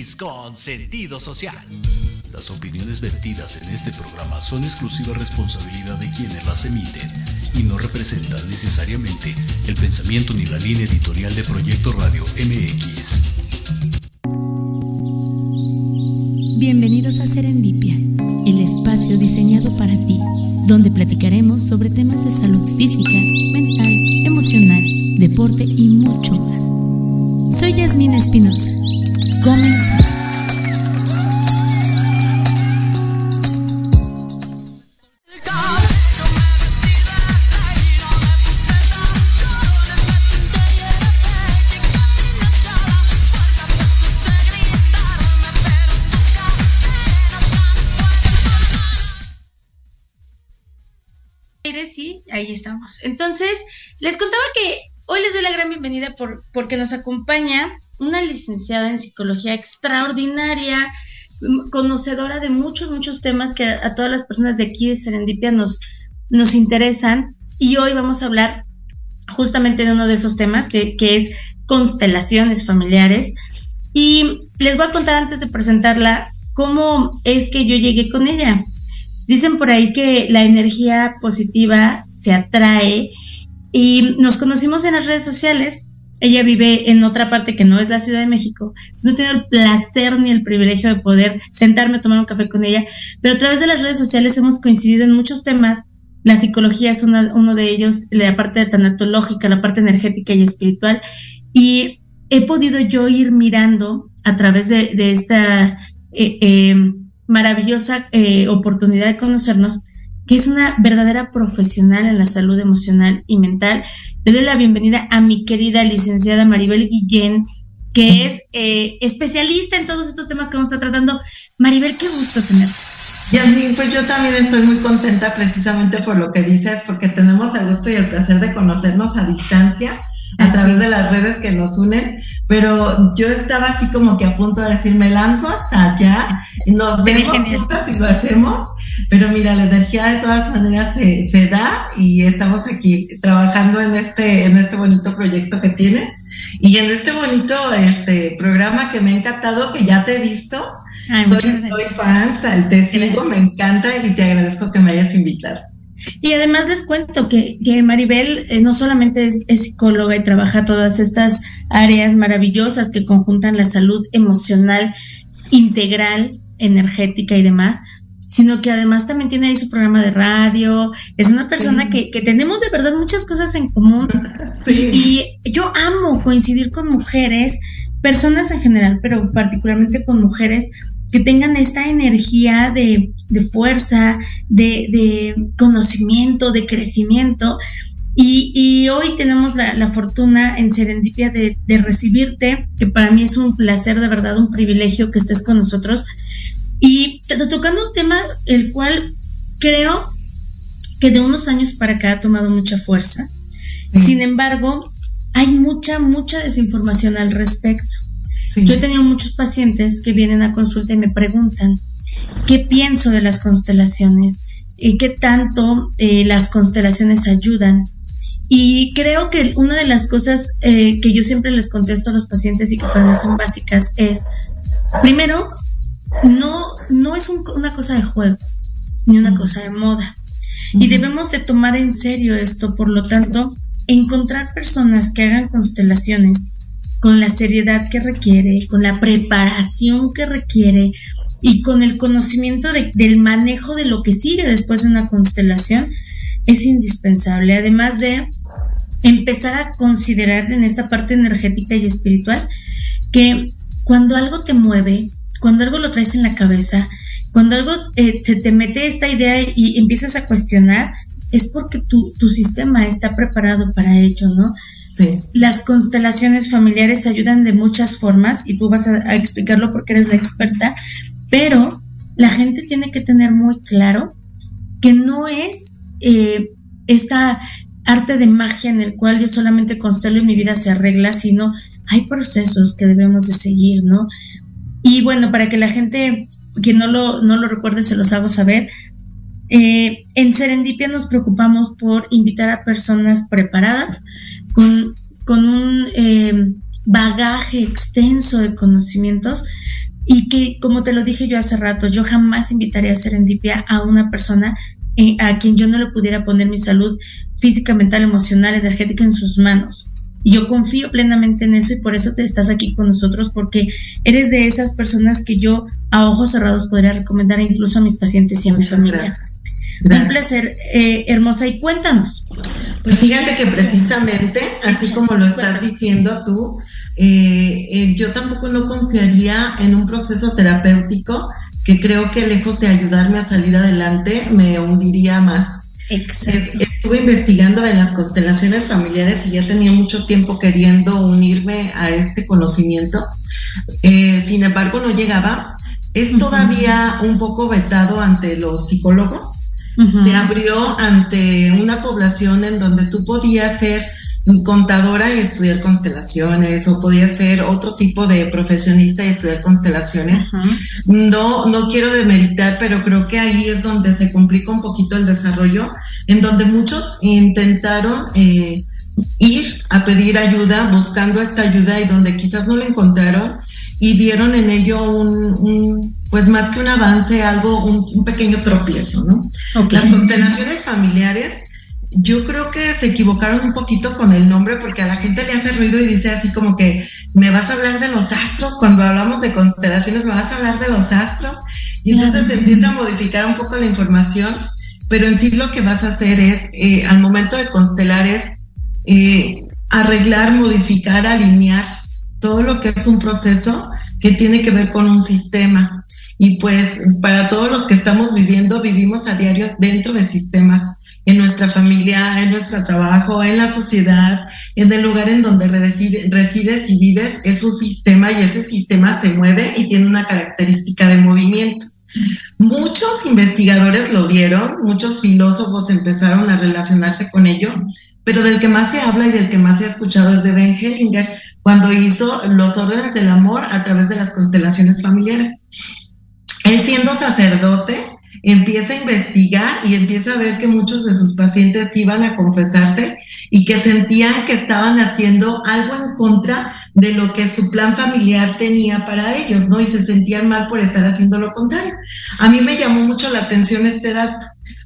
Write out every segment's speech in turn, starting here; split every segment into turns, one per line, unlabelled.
MX con sentido social.
Las opiniones vertidas en este programa son exclusiva responsabilidad de quienes las emiten y no representan necesariamente el pensamiento ni la línea editorial de Proyecto Radio MX.
Bienvenidos a Serendipia, el espacio diseñado para ti, donde platicaremos sobre temas de salud física, mental, emocional, deporte y mucho más. Soy Yasmina Espinosa. Comenzamos.
Sí, ahí estamos. Entonces, les contaba que hoy les doy la gran bienvenida por, porque nos acompaña una licenciada en psicología extraordinaria, conocedora de muchos, muchos temas que a, todas las personas de aquí de Serendipia nos, nos interesan. Y hoy vamos a hablar justamente de uno de esos temas, que, que es constelaciones familiares. Y les voy a contar antes de presentarla cómo es que yo llegué con ella. Dicen por ahí que la energía positiva se atrae y nos conocimos en las redes sociales. Ella vive en otra parte que no es la Ciudad de México. Entonces no he tenido el placer ni el privilegio de poder sentarme a tomar un café con ella, pero a través de las redes sociales hemos coincidido en muchos temas. La psicología es uno de ellos, la parte tanatológica, la parte energética y espiritual. Y he podido yo ir mirando a través de, esta eh, eh, maravillosa eh, oportunidad de conocernos, que es una verdadera profesional en la salud emocional y mental. Le doy la bienvenida a mi querida licenciada Maribel Guillén, que es eh, especialista en todos estos temas que vamos a estar tratando. Maribel, qué gusto tenerte.
Yasmin, pues yo también estoy muy contenta precisamente por lo que dices, porque tenemos el gusto y el placer de conocernos a distancia a través de las redes que nos unen, pero yo estaba así como que a punto de decir, me lanzo hasta allá, nos vemos juntas y lo hacemos, pero mira, la energía de todas maneras se, se, da y estamos aquí trabajando en este, en este bonito proyecto que tienes y en este bonito este programa que me ha encantado, que ya te he visto. soy, soy fan, te sigo, me encanta y te agradezco que me hayas invitado.
Y además les cuento que, Maribel eh, no solamente es, psicóloga y trabaja todas estas áreas maravillosas que conjuntan la salud emocional, integral, energética y demás, sino que además también tiene ahí su programa de radio, es una persona que, tenemos de verdad muchas cosas en común. Y, y yo amo coincidir con mujeres, personas en general, pero particularmente con mujeres que tengan esta energía de, fuerza, de, conocimiento, de crecimiento. Y, hoy tenemos la, fortuna en Serendipia de, recibirte, que para mí es un placer, de verdad, un privilegio que estés con nosotros. Y tocando un tema el cual creo que de unos años para acá ha tomado mucha fuerza. Sin embargo, hay mucha, mucha desinformación al respecto. Yo he tenido muchos pacientes que vienen a consulta y me preguntan, ¿qué pienso de las constelaciones? ¿Y ¿Qué tanto eh, las constelaciones ayudan? Y creo que una de las cosas eh, que yo siempre les contesto a los pacientes y que para mí son básicas es, primero, no, no es una cosa de juego, ni una cosa de moda. Y debemos de tomar en serio esto, por lo tanto, encontrar personas que hagan constelaciones con la seriedad que requiere, con la preparación que requiere y con el conocimiento del manejo de lo que sigue después de una constelación, es indispensable. Además de empezar a considerar en esta parte energética y espiritual que cuando algo te mueve, cuando algo lo traes en la cabeza, cuando algo eh, se te mete esta idea y empiezas a cuestionar, es porque tu, tu sistema está preparado para ello, ¿no? Las constelaciones familiares ayudan de muchas formas y tú vas a, explicarlo porque eres la experta, pero la gente tiene que tener muy claro que no es eh, esta arte de magia en el cual yo solamente constelo y mi vida se arregla, sino hay procesos que debemos de seguir, ¿no? Y bueno, para que la gente que no lo, no lo recuerde se los hago saber, eh, en Serendipia nos preocupamos por invitar a personas preparadas con, con un eh, bagaje extenso de conocimientos y que, como te lo dije yo hace rato, yo jamás invitaría a Serendipia a una persona eh, a quien yo no le pudiera poner mi salud física, mental, emocional, energética en sus manos. Y yo confío plenamente en eso y por eso te estás aquí con nosotros, porque eres de esas personas que yo a ojos cerrados podría recomendar incluso a mis pacientes y a mi familia. Un placer, eh, hermosa. Y cuéntanos.
Pues fíjate que precisamente, así como lo estás diciendo tú, eh, eh, yo tampoco no confiaría en un proceso terapéutico que creo que lejos de ayudarme a salir adelante, me hundiría más.
Exacto.
Estuve investigando en las constelaciones familiares y ya tenía mucho tiempo queriendo unirme a este conocimiento. sin embargo, no llegaba. Es todavía un poco vetado ante los psicólogos se abrió ante una población en donde tú podías ser contadora y estudiar constelaciones o podías ser otro tipo de profesionista y estudiar constelaciones. No, no quiero demeritar, pero creo que ahí es donde se complica un poquito el desarrollo, en donde muchos intentaron eh, ir a pedir ayuda, buscando esta ayuda y donde quizás no la encontraron y vieron en ello un, pues más que un avance, algo, un, pequeño tropiezo, ¿no? Las constelaciones familiares, yo creo que se equivocaron un poquito con el nombre porque a la gente le hace ruido y dice así como que me vas a hablar de los astros, cuando hablamos de constelaciones me vas a hablar de los astros y entonces se empieza a modificar un poco la información, pero en sí lo que vas a hacer es, eh, al momento de constelar es eh, arreglar, modificar, alinear todo lo que es un proceso que tiene que ver con un sistema. Y pues para todos los que estamos viviendo, vivimos a diario dentro de sistemas, en nuestra familia, en nuestro trabajo, en la sociedad, en el lugar en donde resides y vives, es un sistema y ese sistema se mueve y tiene una característica de movimiento. Muchos investigadores lo vieron, muchos filósofos empezaron a relacionarse con ello, pero del que más se habla y del que más se ha escuchado es de Ben Hellinger, cuando hizo los órdenes del amor a través de las constelaciones familiares. Él siendo sacerdote, empieza a investigar y empieza a ver que muchos de sus pacientes iban a confesarse y que sentían que estaban haciendo algo en contra de lo que su plan familiar tenía para ellos, ¿no? Y se sentían mal por estar haciendo lo contrario. A mí me llamó mucho la atención este dato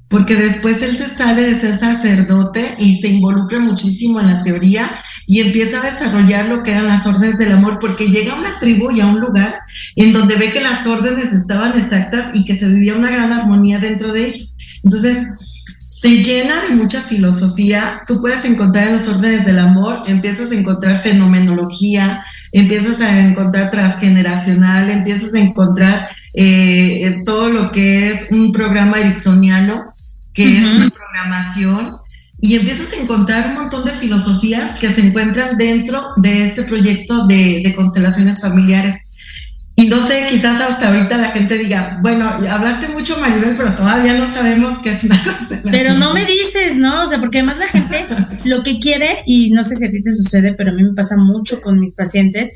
porque después él se sale de ser sacerdote y se involucra muchísimo en la teoría y empieza a desarrollar lo que eran las órdenes del amor, porque llega a una tribu y a un lugar en donde ve que las órdenes estaban exactas y que se vivía una gran armonía dentro de ello. Entonces, se llena de mucha filosofía, tú puedes encontrar en los órdenes del amor, empiezas a encontrar fenomenología, empiezas a encontrar transgeneracional, empiezas a encontrar eh, todo lo que es un programa ericksoniano, que es una programación, y empiezas a encontrar un montón de filosofías que se encuentran dentro de este proyecto de, constelaciones familiares. Y no sé, quizás hasta ahorita la gente diga, bueno, hablaste mucho Maribel, pero todavía no sabemos qué es una constelación.
Pero no me dices, ¿no? O sea, porque además la gente lo que quiere, y no sé si a ti te sucede, pero a mí me pasa mucho con mis pacientes,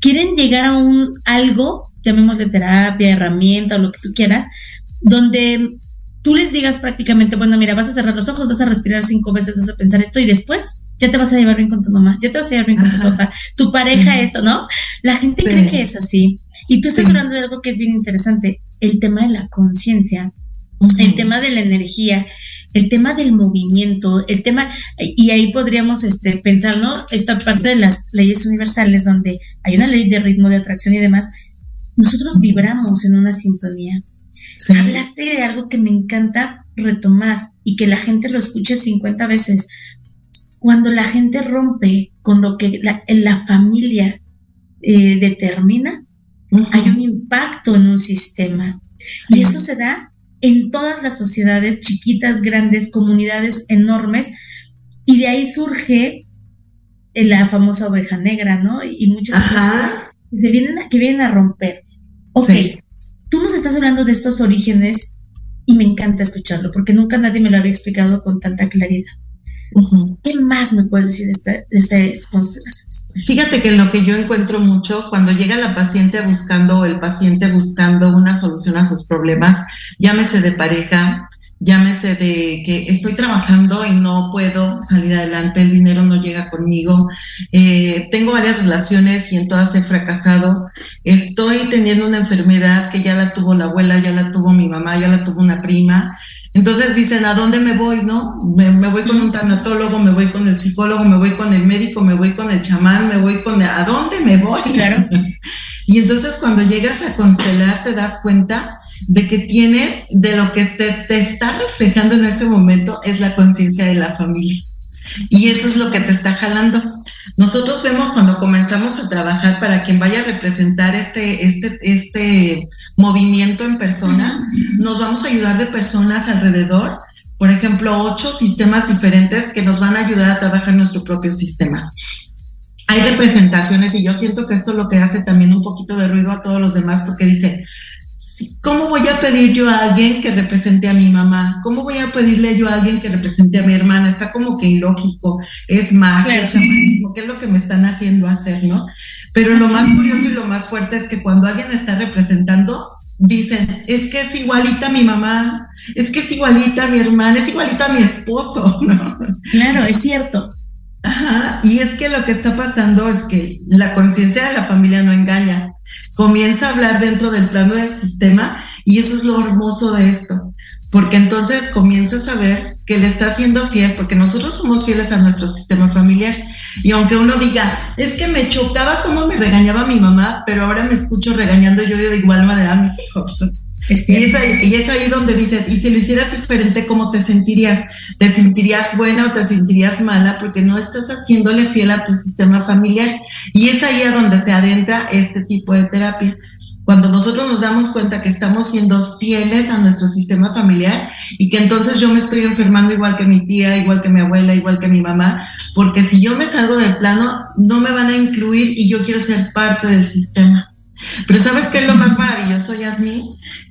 quieren llegar a un algo, llamémosle terapia, herramienta o lo que tú quieras, donde tú les digas prácticamente, bueno, mira, vas a cerrar los ojos, vas a respirar cinco veces, vas a pensar esto y después ya te vas a llevar bien con tu mamá, ya te vas a llevar bien con tu papá, tu pareja, esto, ¿no? La gente cree que es así. Y tú estás hablando de algo que es bien interesante, el tema de la conciencia, el tema de la energía, el tema del movimiento, el tema, y ahí podríamos este, pensar, ¿no? Esta parte de las leyes universales donde hay una ley de ritmo, de atracción y demás, nosotros vibramos en una sintonía. Hablaste de algo que me encanta retomar y que la gente lo escuche 50 veces. Cuando la gente rompe con lo que la, la familia eh, determina, hay un impacto en un sistema. Y eso se da en todas las sociedades, chiquitas, grandes, comunidades enormes, y de ahí surge la famosa oveja negra, ¿no? Y muchas cosas que vienen, a, que vienen a romper. Ok, tú nos estás hablando de estos orígenes y me encanta escucharlo porque nunca nadie me lo había explicado con tanta claridad. ¿Qué más me puedes decir de, estas constelaciones?
Fíjate que lo que yo encuentro mucho cuando llega la paciente buscando o el paciente buscando una solución a sus problemas, llámese de pareja, llámese de que estoy trabajando y no puedo salir adelante, el dinero no llega conmigo, eh, tengo varias relaciones y en todas he fracasado, estoy teniendo una enfermedad que ya la tuvo la abuela, ya la tuvo mi mamá, ya la tuvo una prima. Entonces dicen, ¿a dónde me voy? ¿No? Me, voy con un tanatólogo, me voy con el psicólogo, me voy con el médico, me voy con el chamán, me voy con... ¿A dónde me voy?
Claro.
y entonces cuando llegas a constelar te das cuenta de que tienes, de lo que te, te está reflejando en ese momento es la conciencia de la familia. Y eso es lo que te está jalando. Nosotros vemos cuando comenzamos a trabajar para quien vaya a representar este, este, este movimiento en persona, nos vamos a ayudar de personas alrededor, por ejemplo, ocho sistemas diferentes que nos van a ayudar a trabajar nuestro propio sistema. Hay representaciones y yo siento que esto es lo que hace también un poquito de ruido a todos los demás porque dice, ¿Cómo voy a pedir yo a alguien que represente a mi mamá? ¿Cómo voy a pedirle yo a alguien que represente a mi hermana? Está como que ilógico, es magia, chamanismo, ¿qué es lo que me están haciendo hacer, no? Pero lo más curioso y lo más fuerte es que cuando alguien está representando, dicen, es que es igualita a mi mamá, es que es igualita a mi hermana, es igualita a mi esposo, ¿no?
Claro, es cierto.
Ajá, y es que lo que está pasando es que la conciencia de la familia no engaña. Comienza a hablar dentro del plano del sistema y eso es lo hermoso de esto, porque entonces comienza a saber que le está siendo fiel, porque nosotros somos fieles a nuestro sistema familiar. Y aunque uno diga, es que me chocaba cómo me regañaba mi mamá, pero ahora me escucho regañando yo de igual manera a mis hijos. Y es, ahí, donde dices, y si lo hicieras diferente, ¿cómo te sentirías? ¿Te sentirías buena o te sentirías mala? Porque no estás haciéndole fiel a tu sistema familiar. Y es ahí a donde se adentra este tipo de terapia. Cuando nosotros nos damos cuenta que estamos siendo fieles a nuestro sistema familiar y que entonces yo me estoy enfermando igual que mi tía, igual que mi abuela, igual que mi mamá, porque si yo me salgo del plano, no me van a incluir y yo quiero ser parte del sistema. Pero ¿sabes qué es lo más maravilloso, Yasmin?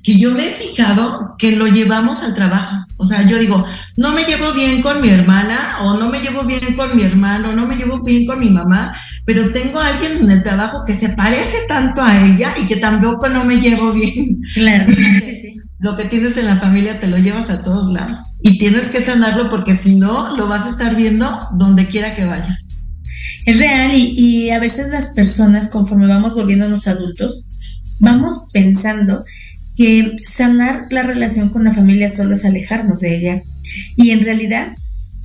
Que yo me he fijado que lo llevamos al trabajo. O sea, yo digo, no me llevo bien con mi hermana o no me llevo bien con mi hermano, no me llevo bien con mi mamá, pero tengo a alguien en el trabajo que se parece tanto a ella y que tampoco no me llevo bien.
Claro, sí, sí.
Lo que tienes en la familia te lo llevas a todos lados y tienes que sanarlo porque si no, lo vas a estar viendo donde quiera que vayas.
Es real y, a veces las personas, conforme vamos volviéndonos adultos, vamos pensando que sanar la relación con la familia solo es alejarnos de ella. Y en realidad,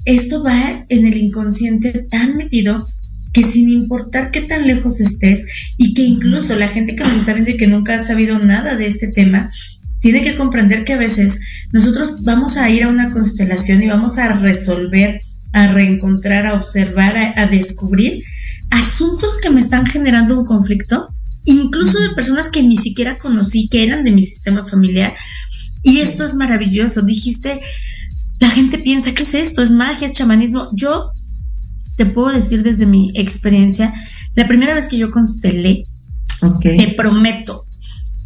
esto va en el inconsciente tan metido que sin importar qué tan lejos estés y que incluso la gente que nos está viendo y que nunca ha sabido nada de este tema, tiene que comprender que a veces nosotros vamos a ir a una constelación y vamos a resolver a reencontrar, a observar, a, descubrir asuntos que me están generando un conflicto, incluso de personas que ni siquiera conocí, que eran de mi sistema familiar. Y esto es maravilloso. Dijiste, la gente piensa, ¿qué es esto? ¿Es magia, chamanismo? Yo te puedo decir desde mi experiencia, la primera vez que yo constelé, te prometo,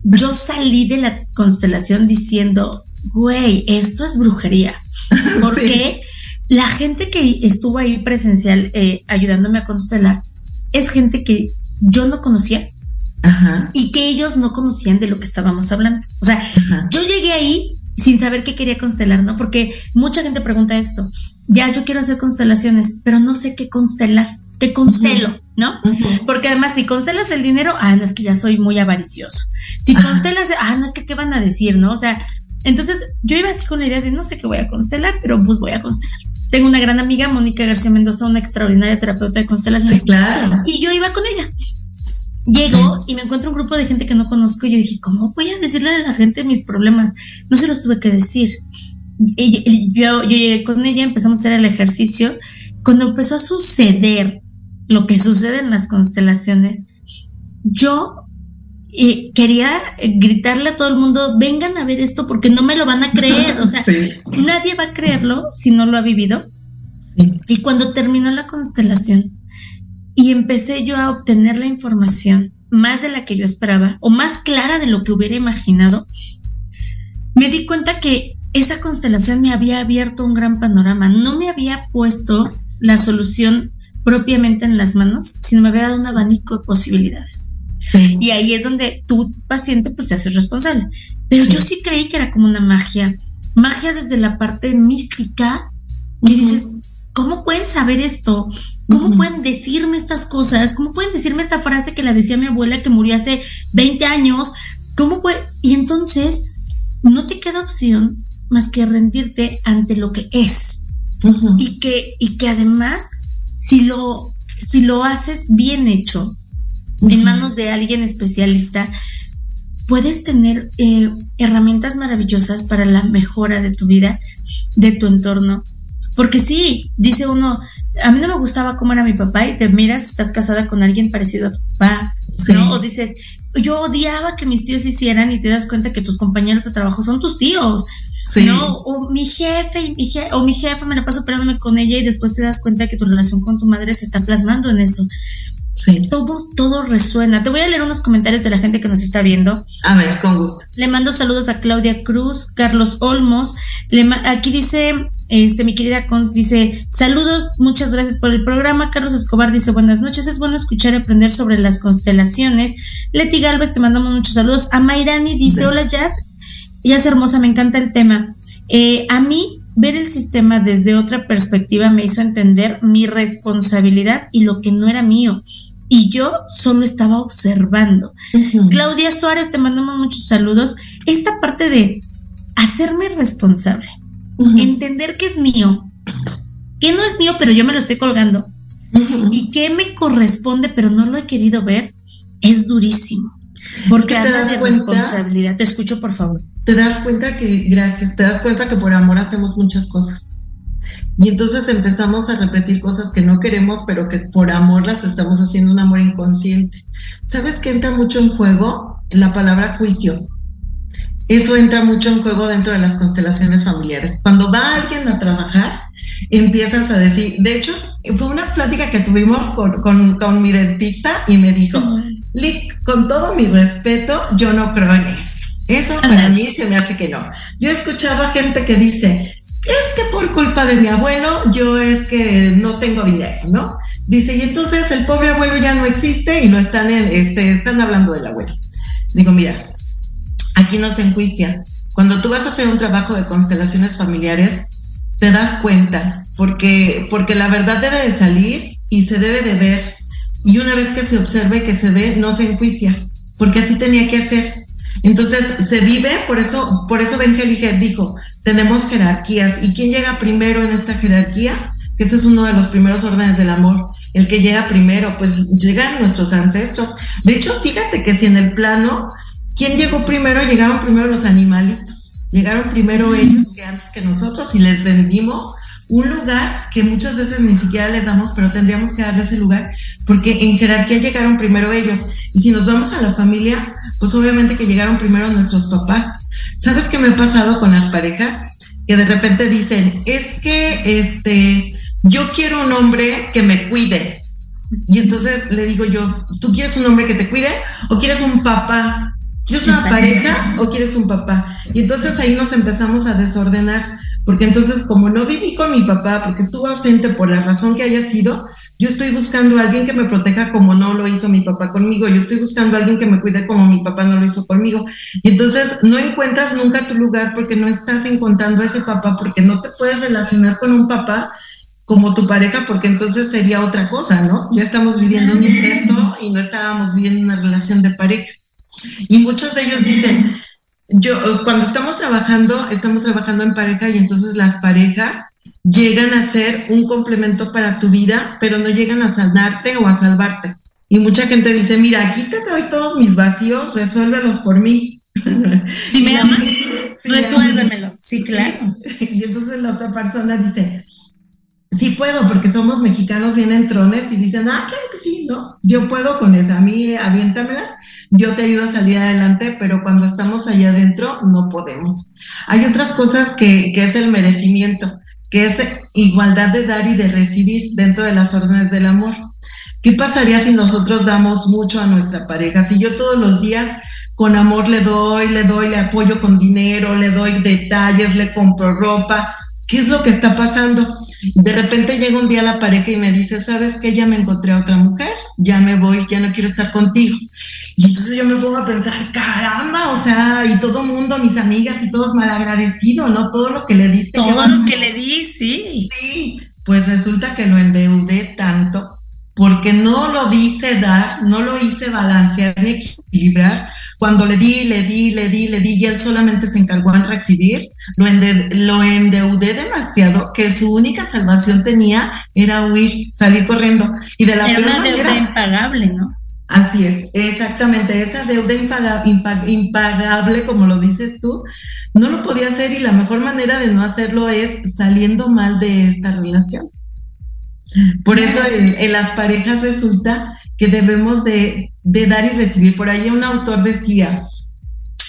yo salí de la constelación diciendo, güey, esto es brujería. Porque la gente que estuvo ahí presencial eh, ayudándome a constelar es gente que yo no conocía y que ellos no conocían de lo que estábamos hablando. O sea, yo llegué ahí sin saber qué quería constelar, ¿no? Porque mucha gente pregunta esto, ya yo quiero hacer constelaciones, pero no sé qué constelar, qué constelo, ¿no? Porque además si constelas el dinero, ah, no es que ya soy muy avaricioso. Si constelas, ah, no es que qué van a decir, ¿no? O sea, entonces yo iba así con la idea de no sé qué voy a constelar, pero pues voy a constelar. Tengo una gran amiga, Mónica García Mendoza, una extraordinaria terapeuta de constelaciones.
claro.
Y yo iba con ella. Llego y me encuentro un grupo de gente que no conozco y yo dije, ¿cómo voy a decirle a la gente mis problemas? No se los tuve que decir. Y yo, yo llegué con ella, empezamos a hacer el ejercicio. Cuando empezó a suceder lo que sucede en las constelaciones, yo y quería gritarle a todo el mundo, vengan a ver esto porque no me lo van a creer. O sea, nadie va a creerlo si no lo ha vivido. Y cuando terminó la constelación y empecé yo a obtener la información más de la que yo esperaba o más clara de lo que hubiera imaginado, me di cuenta que esa constelación me había abierto un gran panorama. No me había puesto la solución propiamente en las manos, sino me había dado un abanico de posibilidades. Y ahí es donde tu paciente pues te hace responsable. Pero yo sí creí que era como una magia. magia desde la parte mística y dices, ¿cómo pueden saber esto? ¿Cómo pueden decirme estas cosas? ¿Cómo pueden decirme esta frase que la decía mi abuela que murió hace 20 años? ¿Cómo puede? Y entonces no te queda opción más que rendirte ante lo que es. y, que, y que además, si lo, si lo haces bien hecho, en manos de alguien especialista, puedes tener eh, herramientas maravillosas para la mejora de tu vida, de tu entorno. Porque sí, dice uno, a mí no me gustaba cómo era mi papá y te miras, estás casada con alguien parecido a tu papá, ¿no? O dices, yo odiaba que mis tíos hicieran y te das cuenta que tus compañeros de trabajo son tus tíos. ¿no? O mi jefe y mi jefe, o mi jefa me la paso peleándome con ella y después te das cuenta que tu relación con tu madre se está plasmando en eso. Sí. Todo, todo resuena. Te voy a leer unos comentarios de la gente que nos está viendo.
A ver, con gusto.
Le mando saludos a Claudia Cruz, Carlos Olmos. Le aquí dice, este, mi querida Cons dice, saludos, muchas gracias por el programa. Carlos Escobar dice, buenas noches, es bueno escuchar y aprender sobre las constelaciones. Leti Galvez, te mandamos muchos saludos. A Mayrani dice, hola Jazz, es hermosa, me encanta el tema. Eh, a mí, ver el sistema desde otra perspectiva me hizo entender mi responsabilidad y lo que no era mío. Y yo solo estaba observando. Claudia Suárez, te mandamos muchos saludos. Esta parte de hacerme responsable, entender que es mío, que no es mío, pero yo me lo estoy colgando, y que me corresponde, pero no lo he querido ver, es durísimo. Porque te das de responsabilidad. Te escucho, por favor
te das cuenta que, gracias, te das cuenta que por amor hacemos muchas cosas. Y entonces empezamos a repetir cosas que no queremos, pero que por amor las estamos haciendo un amor inconsciente. ¿Sabes qué entra mucho en juego? La palabra juicio. Eso entra mucho en juego dentro de las constelaciones familiares. Cuando va alguien a trabajar, empiezas a decir, de hecho, fue una plática que tuvimos con, con mi dentista y me dijo, Lick, con todo mi respeto, yo no creo en eso. Eso para mí se me hace que no. Yo he escuchado a gente que dice, es que por culpa de mi abuelo yo es que no tengo dinero, ¿no? Dice, y entonces el pobre abuelo ya no existe y no están, en, este, están hablando del abuelo. Digo, mira, aquí no se enjuician. Cuando tú vas a hacer un trabajo de constelaciones familiares, te das cuenta, porque, porque la verdad debe de salir y se debe de ver. Y una vez que se observe, que se ve, no se enjuicia, porque así tenía que hacer. Entonces se vive, por eso, por eso Benjeliger dijo, tenemos jerarquías. ¿Y quién llega primero en esta jerarquía? Que ese es uno de los primeros órdenes del amor. El que llega primero, pues llegan nuestros ancestros. De hecho, fíjate que si en el plano, ¿quién llegó primero? Llegaron primero los animalitos. Llegaron primero ellos que antes que nosotros y les vendimos un lugar que muchas veces ni siquiera les damos, pero tendríamos que darle ese lugar, porque en jerarquía llegaron primero ellos. Y si nos vamos a la familia, pues obviamente que llegaron primero nuestros papás. ¿Sabes qué me ha pasado con las parejas? Que de repente dicen, es que este, yo quiero un hombre que me cuide. Y entonces le digo yo, ¿tú quieres un hombre que te cuide o quieres un papá? ¿Quieres una pareja o quieres un papá? Y entonces ahí nos empezamos a desordenar porque entonces como no viví con mi papá, porque estuvo ausente por la razón que haya sido, yo estoy buscando a alguien que me proteja como no lo hizo mi papá conmigo, yo estoy buscando a alguien que me cuide como mi papá no lo hizo conmigo. Y entonces no encuentras nunca tu lugar porque no estás encontrando a ese papá, porque no te puedes relacionar con un papá como tu pareja, porque entonces sería otra cosa, ¿no? Ya estamos viviendo un incesto y no estábamos viviendo una relación de pareja. Y muchos de ellos dicen, yo, cuando estamos trabajando, estamos trabajando en pareja y entonces las parejas llegan a ser un complemento para tu vida, pero no llegan a sanarte o a salvarte. Y mucha gente dice, mira, aquí te doy todos mis vacíos, resuélvelos por mí.
Si me amas, resuélvemelos. Sí, claro.
Y entonces la otra persona dice, sí puedo, porque somos mexicanos bien entrones y dicen, ah, claro que sí, ¿no? Yo puedo con esa, a mí aviéntamelas yo te ayudo a salir adelante, pero cuando estamos allá adentro no podemos. Hay otras cosas que, que es el merecimiento, que es igualdad de dar y de recibir dentro de las órdenes del amor. ¿Qué pasaría si nosotros damos mucho a nuestra pareja? Si yo todos los días con amor le doy, le doy, le apoyo con dinero, le doy detalles, le compro ropa, ¿qué es lo que está pasando? De repente llega un día la pareja y me dice, ¿sabes qué? Ya me encontré a otra mujer, ya me voy, ya no quiero estar contigo. Y entonces yo me pongo a pensar, caramba, o sea, y todo mundo, mis amigas y todos malagradecidos, ¿no? Todo lo que le diste.
Todo lo que le di, sí.
Sí, pues resulta que lo endeudé tanto porque no lo hice dar, no lo hice balancear ni equilibrar. Cuando le di, le di, le di, le di, y él solamente se encargó en recibir, lo, lo endeudé demasiado que su única salvación tenía era huir, salir corriendo. Y de la
era una deuda impagable, ¿no?
Así es, exactamente, esa deuda impagable, como lo dices tú, no lo podía hacer y la mejor manera de no hacerlo es saliendo mal de esta relación. Por eso en, las parejas resulta que debemos de, dar y recibir. Por ahí un autor decía,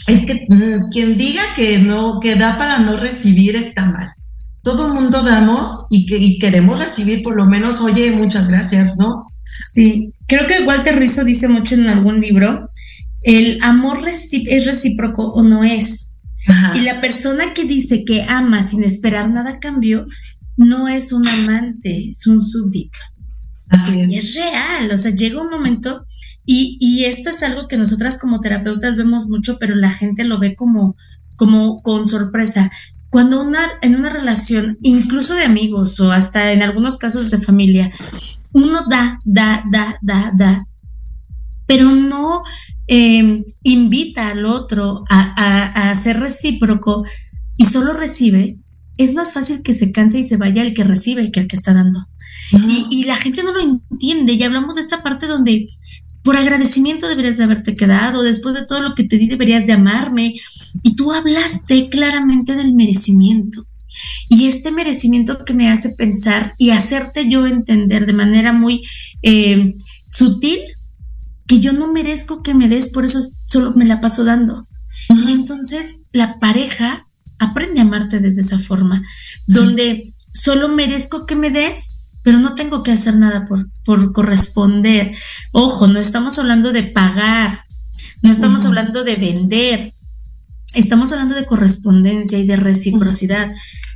es que mm, quien diga que no, que da para no recibir está mal. Todo mundo damos y, que, y queremos recibir por lo menos, oye, muchas gracias, ¿no?
Sí, creo que Walter Rizzo dice mucho en algún libro, el amor es recíproco o no es. Y la persona que dice que ama sin esperar nada a cambio no es un amante, es un súbdito.
Así es.
es real, o sea, llega un momento y, y, esto es algo que nosotras como terapeutas vemos mucho, pero la gente lo ve como, como con sorpresa. Cuando una, en una relación, incluso de amigos o hasta en algunos casos de familia, uno da, da, da, da, da, pero no em, invita al otro a, a, a ser recíproco y solo recibe, es más fácil que se canse y se vaya el que recibe que el que está dando. Y, la gente no lo entiende. Y hablamos de esta parte donde por agradecimiento deberías de haberte quedado, después de todo lo que te di deberías de amarme. Y tú hablaste claramente del merecimiento. Y este merecimiento que me hace pensar y hacerte yo entender de manera muy eh, sutil que yo no merezco que me des, por eso solo me la paso dando. Y entonces la pareja aprende a amarte desde esa forma, donde solo merezco que me des, pero no tengo que hacer nada por, por corresponder. Ojo, no estamos hablando de pagar, no estamos hablando de vender, estamos hablando de correspondencia y de reciprocidad,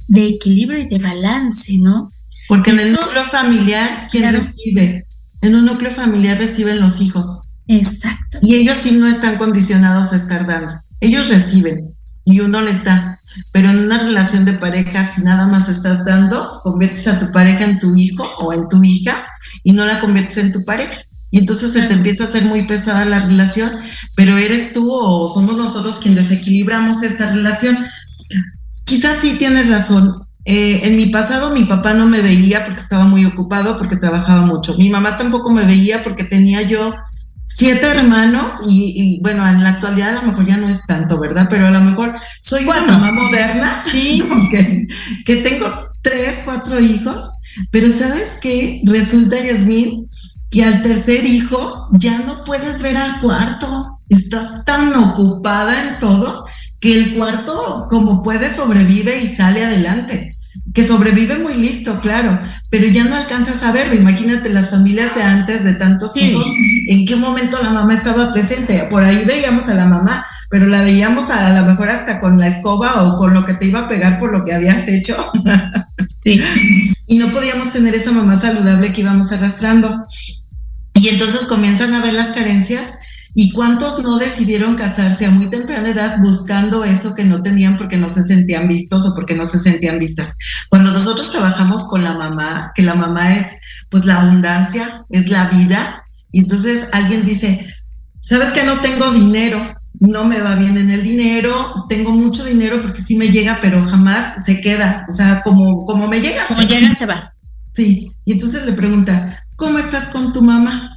de equilibrio y de balance, ¿no?
Porque en el núcleo familiar, ¿quién recibe? En un núcleo familiar reciben los hijos.
Exacto.
Y ellos sí no están condicionados a estar dando. Ellos reciben y uno les da. Pero en una relación de pareja, si nada más estás dando, conviertes a tu pareja en tu hijo o en tu hija y no la conviertes en tu pareja. Y entonces se te empieza a hacer muy pesada la relación, pero eres tú o somos nosotros quienes desequilibramos esta relación. Quizás sí tienes razón. Eh, en mi pasado mi papá no me veía porque estaba muy ocupado, porque trabajaba mucho. Mi mamá tampoco me veía porque tenía yo siete hermanos y, bueno, en la actualidad a lo mejor ya no es tanto, ¿verdad? Pero a lo mejor soy una mamá moderna,
sí.
que, que, tengo tres, cuatro hijos, pero ¿sabes qué? Resulta, Yasmin, que al tercer hijo ya no puedes ver al cuarto, estás tan ocupada en todo que el cuarto como puede sobrevive y sale adelante que sobrevive muy listo, claro, pero ya no alcanzas a verlo. Imagínate las familias de antes de tantos hijos, en qué momento la mamá estaba presente. Por ahí veíamos a la mamá, pero la veíamos a, lo mejor hasta con la escoba o con lo que te iba a pegar por lo que habías hecho. sí. Y no podíamos tener esa mamá saludable que íbamos arrastrando. Y entonces comienzan a ver las carencias ¿Y cuántos no decidieron casarse a muy temprana edad buscando eso que no tenían porque no se sentían vistos o porque no se sentían vistas? Cuando nosotros trabajamos con la mamá, que la mamá es pues la abundancia, es la vida, y entonces alguien dice, ¿sabes que no tengo dinero? No me va bien en el dinero, tengo mucho dinero porque sí me llega, pero jamás se queda. O sea, como, como me llega.
Como llega, se va.
Sí, y entonces le preguntas, ¿cómo estás con tu mamá?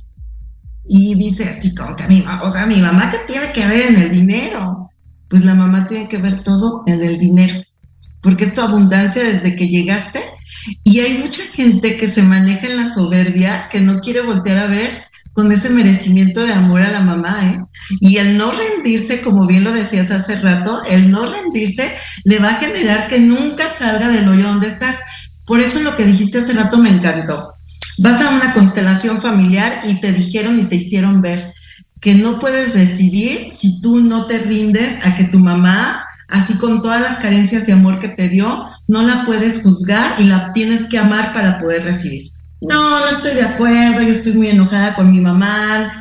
Y dice así como que a mi mamá, o sea, mi mamá que tiene que ver en el dinero, pues la mamá tiene que ver todo en el dinero, porque es tu abundancia desde que llegaste y hay mucha gente que se maneja en la soberbia, que no quiere voltear a ver con ese merecimiento de amor a la mamá, ¿eh? Y el no rendirse, como bien lo decías hace rato, el no rendirse le va a generar que nunca salga del hoyo donde estás. Por eso lo que dijiste hace rato me encantó Vas a una constelación familiar y te dijeron y te hicieron ver que no puedes recibir si tú no te rindes a que tu mamá así con todas las carencias de amor que te dio, no la puedes juzgar y la tienes que amar para poder recibir. No, no estoy de acuerdo, yo estoy muy enojada con mi mamá,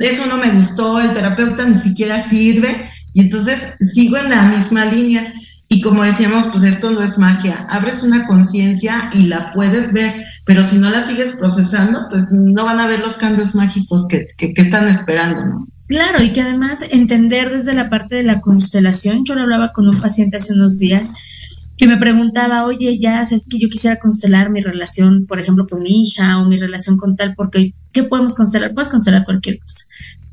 eso no me gustó, el terapeuta ni siquiera sirve y entonces sigo en la misma línea. Y como decíamos, pues esto no es magia, abres una conciencia y la puedes ver, pero si no la sigues procesando, pues no van a ver los cambios mágicos que, que, que están esperando, ¿no?
Claro, y que además entender desde la parte de la constelación, yo lo hablaba con un paciente hace unos días que me preguntaba, oye, ya es que yo quisiera constelar mi relación, por ejemplo, con mi hija o mi relación con tal, porque ¿qué podemos constelar? Puedes constelar cualquier cosa,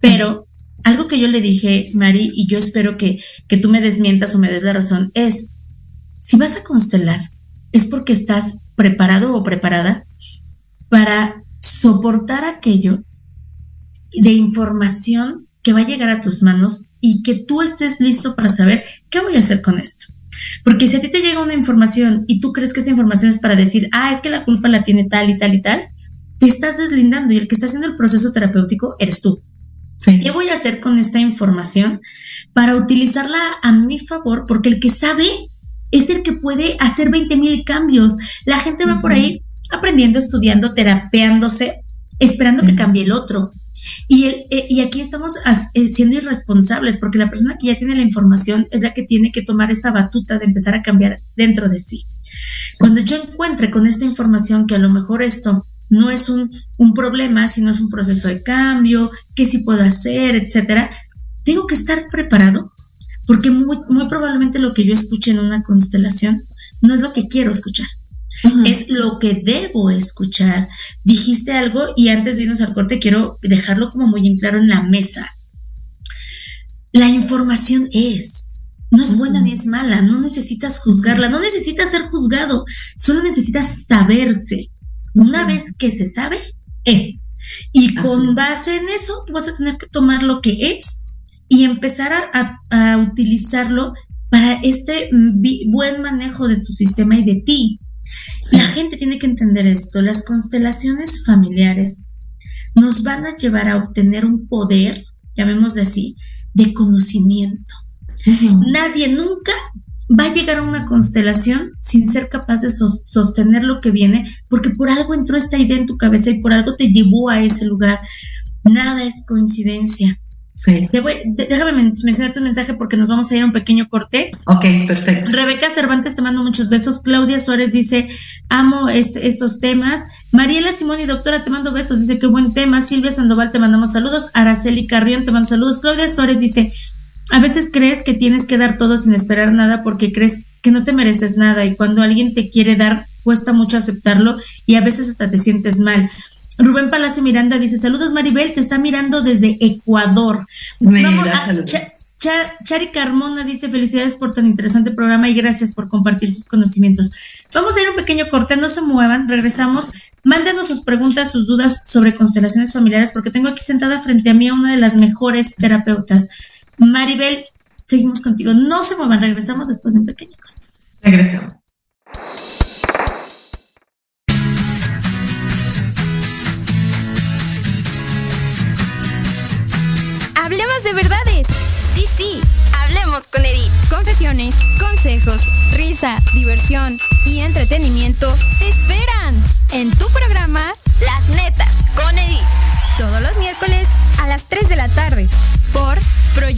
pero algo que yo le dije, Mari, y yo espero que, que tú me desmientas o me des la razón, es, si vas a constelar, es porque estás preparado o preparada para soportar aquello de información que va a llegar a tus manos y que tú estés listo para saber qué voy a hacer con esto. Porque si a ti te llega una información y tú crees que esa información es para decir, ah, es que la culpa la tiene tal y tal y tal, te estás deslindando y el que está haciendo el proceso terapéutico eres tú. ¿Qué voy a hacer con esta información para utilizarla a mi favor? Porque el que sabe es el que puede hacer 20 mil cambios. La gente va por ahí aprendiendo, estudiando, terapeándose, esperando que cambie el otro. Y, el, eh, y aquí estamos eh, siendo irresponsables porque la persona que ya tiene la información es la que tiene que tomar esta batuta de empezar a cambiar dentro de sí. Cuando yo encuentre con esta información que a lo mejor esto no es un, un problema, sino es un proceso de cambio, qué sí puedo hacer, etcétera, tengo que estar preparado porque muy, muy probablemente lo que yo escuche en una constelación no es lo que quiero escuchar. Es lo que debo escuchar. Dijiste algo y antes de irnos al corte quiero dejarlo como muy en claro en la mesa. La información es, no es buena ni es mala, no necesitas juzgarla, no necesitas ser juzgado, solo necesitas saberse. Una vez que se sabe, es. Y con base en eso, vas a tener que tomar lo que es y empezar a, utilizarlo para este buen manejo de tu sistema y de ti. La gente tiene que entender esto. Las constelaciones familiares nos van a llevar a obtener un poder, llamémosle así, de conocimiento. Nadie nunca va a llegar a una constelación sin ser capaz de sostener lo que viene, porque por algo entró esta idea en tu cabeza y por algo te llevó a ese lugar. Nada es coincidencia. Sí. déjame mencionar tu mensaje porque nos vamos a ir a un pequeño corte.
Ok, perfecto.
Rebeca Cervantes te mando muchos besos. Claudia Suárez dice, amo estos temas. Mariela Simón y doctora te mando besos. Dice, qué buen tema. Silvia Sandoval te mandamos saludos. Araceli Carrión te mando saludos. Claudia Suárez dice, a veces crees que tienes que dar todo sin esperar nada porque crees que no te mereces nada y cuando alguien te quiere dar cuesta mucho aceptarlo y a veces hasta te sientes mal. Rubén Palacio Miranda dice, saludos Maribel, te está mirando desde Ecuador. Vamos Chari Carmona dice, felicidades por tan interesante programa y gracias por compartir sus conocimientos. Vamos a ir un pequeño corte, no se muevan, regresamos. Mándenos sus preguntas, sus dudas sobre constelaciones familiares, porque tengo aquí sentada frente a mí a una de las mejores terapeutas. Maribel, seguimos contigo. No se muevan, regresamos después de un pequeño corte.
Regresamos.
Hablemos de verdades. Sí, sí, hablemos con Edith. Confesiones, consejos, risa, diversión y entretenimiento te esperan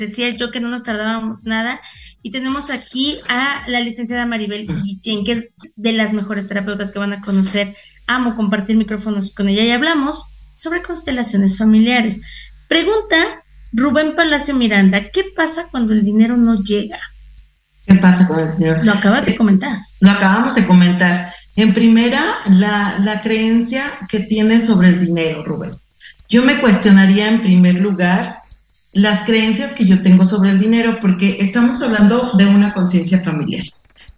Decía yo que no nos tardábamos nada. Y tenemos aquí a la licenciada Maribel Guillén, que es de las mejores terapeutas que van a conocer. Amo compartir micrófonos con ella y hablamos sobre constelaciones familiares. Pregunta Rubén Palacio Miranda, ¿qué pasa cuando el dinero no llega?
¿Qué pasa con el dinero?
Lo acabas de comentar.
Lo acabamos de comentar. En primera, la, la creencia que tienes sobre el dinero, Rubén. Yo me cuestionaría en primer lugar las creencias que yo tengo sobre el dinero, porque estamos hablando de una conciencia familiar.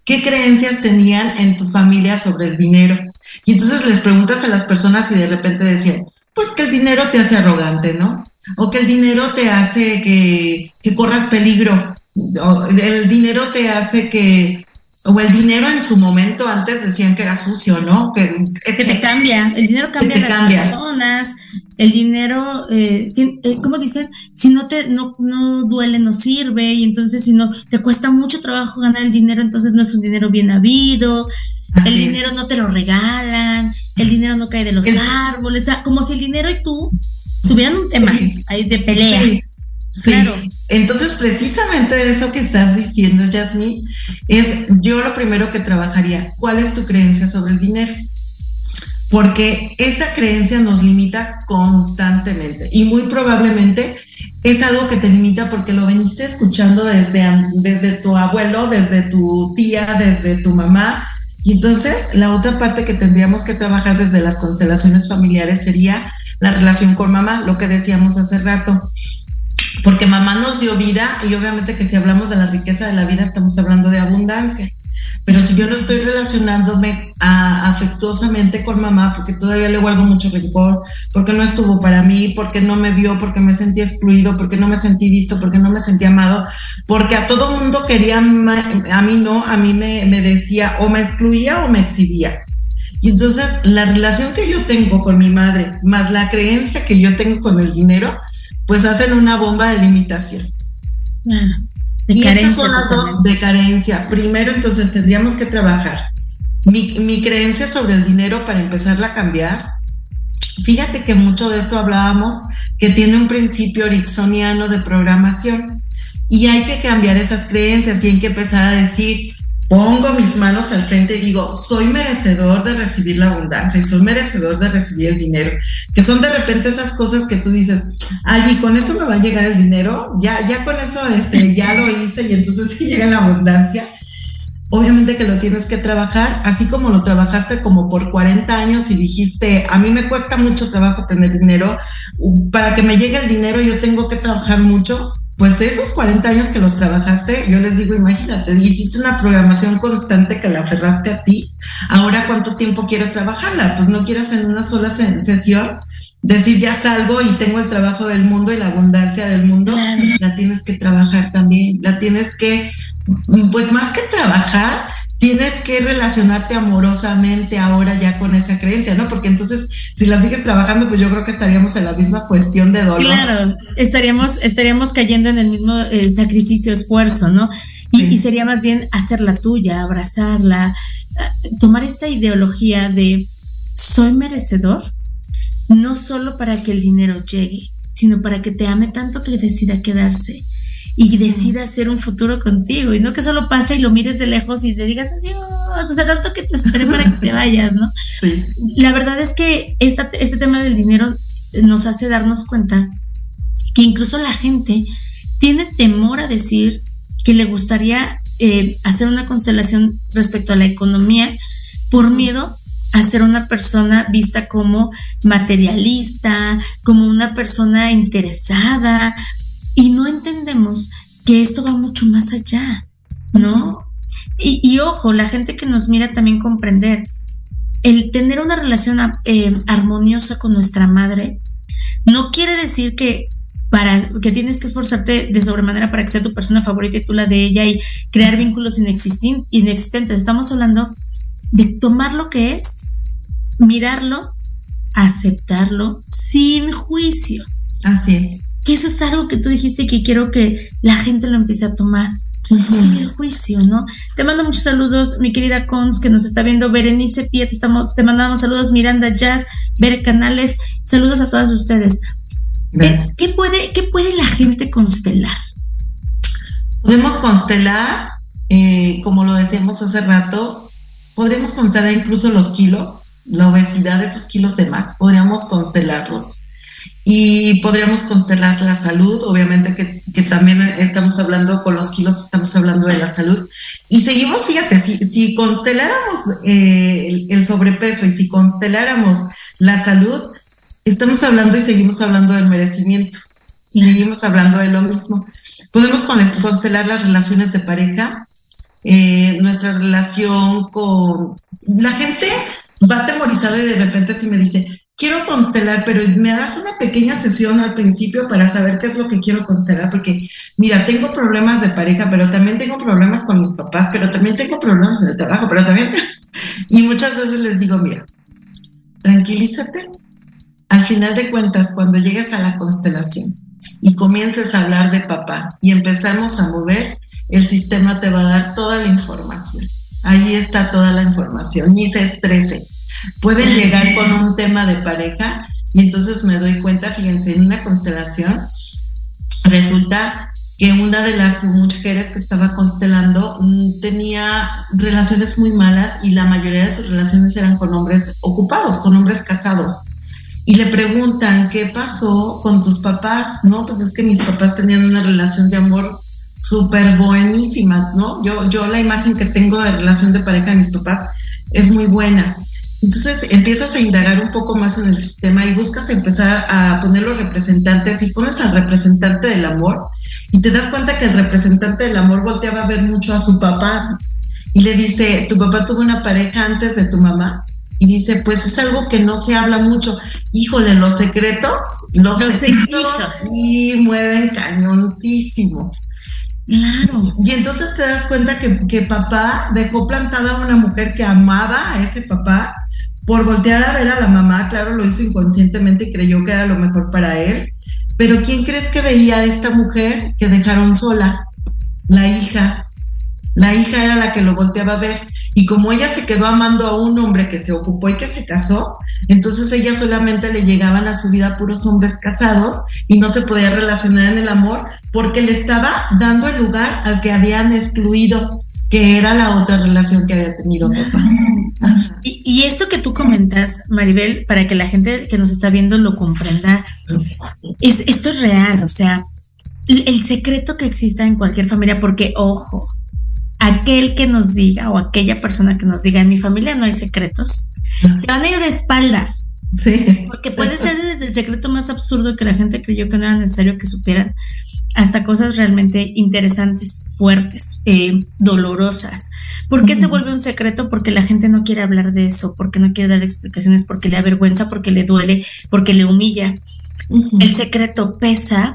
¿Qué creencias tenían en tu familia sobre el dinero? Y entonces les preguntas a las personas y de repente decían, pues que el dinero te hace arrogante, ¿no? O que el dinero te hace que, que corras peligro. O el dinero te hace que, o el dinero en su momento antes decían que era sucio, ¿no? Que,
que te cambia, el dinero cambia a las
cambia.
personas, el dinero, eh, tiene, eh, ¿cómo dicen? Si no te, no, no duele, no sirve, y entonces si no, te cuesta mucho trabajo ganar el dinero, entonces no es un dinero bien habido,
Así
el
es.
dinero no te lo regalan, el dinero no cae de los
El-
árboles, o sea, como si el dinero y tú tuvieran un tema
Sí.
ahí de pelea.
Sí, sí.
Claro.
Entonces, precisamente eso que estás diciendo, Yasmin, es yo lo primero que trabajaría. ¿Cuál es tu creencia sobre el dinero? Porque esa creencia nos limita constantemente y muy probablemente es algo que te limita porque lo veniste escuchando desde, desde tu abuelo, desde tu tía, desde tu mamá. Y entonces la otra parte que tendríamos que trabajar desde las constelaciones familiares sería la relación con mamá, lo que decíamos hace rato porque mamá nos dio vida y obviamente que si hablamos de la riqueza de la vida estamos hablando de abundancia. Pero si yo no estoy relacionándome a- afectuosamente con mamá, porque todavía le guardo mucho rencor, porque no estuvo para mí, porque no me vio, porque me sentí excluido, porque no me sentí visto, porque no me sentí amado, porque a todo mundo quería, a mí no, a mí me, me decía o me excluía o me exhibía. Y entonces la relación que yo tengo con mi madre, más la creencia que yo tengo con el dinero, pues hacen una bomba de limitación.
De
y estas
carencia
son las dos de carencia. Primero, entonces tendríamos que trabajar mi, mi creencia sobre el dinero para empezarla a cambiar. Fíjate que mucho de esto hablábamos que tiene un principio ericksoniano de programación y hay que cambiar esas creencias y hay que empezar a decir, pongo mis manos al frente y digo, soy merecedor de recibir la abundancia y soy merecedor de recibir el dinero, que son de repente esas cosas que tú dices, ay, con eso me va a llegar el dinero, ya, ya con eso este, ya lo hice y entonces sí llega la abundancia. Obviamente que lo tienes que trabajar, así como lo trabajaste como por 40 años y dijiste, a mí me cuesta mucho trabajo tener dinero, para que me llegue el dinero yo tengo que trabajar mucho, pues esos 40 años que los trabajaste, yo les digo, imagínate, hiciste una programación constante que la aferraste a ti, ahora cuánto tiempo quieres trabajarla, pues no quieras en una sola sesión decir ya salgo y tengo el trabajo del mundo y la abundancia del mundo, la tienes que trabajar también, la tienes que, pues más que trabajar, tienes que relacionarte amorosamente ahora ya con esa creencia, ¿no? Porque entonces, si la sigues trabajando, pues yo creo que estaríamos en la misma cuestión de dolor.
Claro, estaríamos, estaríamos cayendo en el mismo eh, sacrificio, esfuerzo, ¿no? Y,
Sí.
y sería más bien hacerla tuya, abrazarla, ah, tomar esta ideología de soy merecedor, no solo para que el dinero llegue, sino para que te ame tanto que decida quedarse y decida hacer un futuro contigo y no que solo pase y lo mires de lejos y te digas adiós, o sea, tanto que te esperé para que te vayas, ¿no?
Sí.
La verdad es que esta, este tema del dinero nos hace darnos cuenta que incluso la gente tiene temor a decir que le gustaría eh, hacer una constelación respecto a la economía por miedo a ser una persona vista como materialista, como una persona interesada, y no entendemos que esto va mucho más allá, ¿no? Y, ojo, la gente que nos mira también comprender, el tener una relación eh, armoniosa con nuestra madre no quiere decir que para que tienes que esforzarte de sobremanera para que sea tu persona favorita y tú la de ella y crear vínculos inexisten- inexistentes. Estamos hablando de tomar lo que es, mirarlo, aceptarlo sin juicio.
Así es.
Que eso es algo que tú dijiste que quiero que la gente lo empiece a tomar. Sin el juicio, ¿no? Te mando muchos saludos, mi querida Cons, que nos está viendo, Berenice Pia, te, estamos, te mandamos saludos, Miranda Jazz, Bere Canales, saludos a todas ustedes. ¿Qué puede, ¿Qué puede la gente constelar?
Podemos constelar, eh, como lo decíamos hace rato, podríamos constelar incluso los kilos, la obesidad de esos kilos de más, podríamos constelarlos. Y podríamos constelar la salud, obviamente que, también estamos hablando con los kilos, estamos hablando de la salud. Y seguimos, fíjate, si, si consteláramos eh, el, sobrepeso y si consteláramos la salud, estamos hablando y seguimos hablando del merecimiento. Y seguimos hablando de lo mismo. Podemos con- constelar las relaciones de pareja, eh, nuestra relación con... La gente va atemorizada y de repente si me dice, quiero constelar, pero me das una pequeña sesión al principio para saber qué es lo que quiero constelar, porque mira, tengo problemas de pareja, pero también tengo problemas con mis papás, pero también tengo problemas en el trabajo, pero también... y muchas veces les digo, mira, tranquilízate. Al final de cuentas, cuando llegues a la constelación y comiences a hablar de papá y empezamos a mover, el sistema te va a dar toda la información. Ahí está toda la información, ni se estrese. Pueden llegar con un tema de pareja y entonces me doy cuenta, fíjense, en una constelación resulta que una de las mujeres que estaba constelando mm, tenía relaciones muy malas y la mayoría de sus relaciones eran con hombres ocupados, con hombres casados. Y le preguntan, ¿qué pasó con tus papás? No, pues es que mis papás tenían una relación de amor súper buenísima, ¿no? Yo, yo la imagen que tengo de relación de pareja de mis papás es muy buena. Entonces empiezas a indagar un poco más en el sistema y buscas empezar a poner los representantes y pones al representante del amor y te das cuenta que el representante del amor volteaba a ver mucho a su papá y le dice, ¿tu papá tuvo una pareja antes de tu mamá? Y dice, pues es algo que no se habla mucho. Híjole, los secretos, los,
Los
secretos
secretos.
y mueven cañoncísimo.
Claro.
Y entonces te das cuenta que, que papá dejó plantada a una mujer que amaba a ese papá por voltear a ver a la mamá, claro, lo hizo inconscientemente y creyó que era lo mejor para él. Pero ¿quién crees que veía a esta mujer que dejaron sola? La hija. La hija era la que lo volteaba a ver. Y como ella se quedó amando a un hombre que se ocupó y que se casó, entonces ella solamente le llegaban a su vida puros hombres casados y no se podía relacionar en el amor porque le estaba dando el lugar al que habían excluido, que era la otra relación que había tenido papá.
Y, y esto que tú comentas, Maribel, para que la gente que nos está viendo lo comprenda, es, esto es real, o sea, el, el secreto que exista en cualquier familia, porque, ojo, aquel que nos diga o aquella persona que nos diga, en mi familia no hay secretos, se van a ir de espaldas.
Sí.
Porque puede ser desde el secreto más absurdo que la gente creyó que no era necesario que supieran, hasta cosas realmente interesantes, fuertes, eh, dolorosas. ¿Por qué se vuelve un secreto? Porque la gente no quiere hablar de eso, porque no quiere dar explicaciones, porque le avergüenza, porque le duele, porque le humilla. El secreto pesa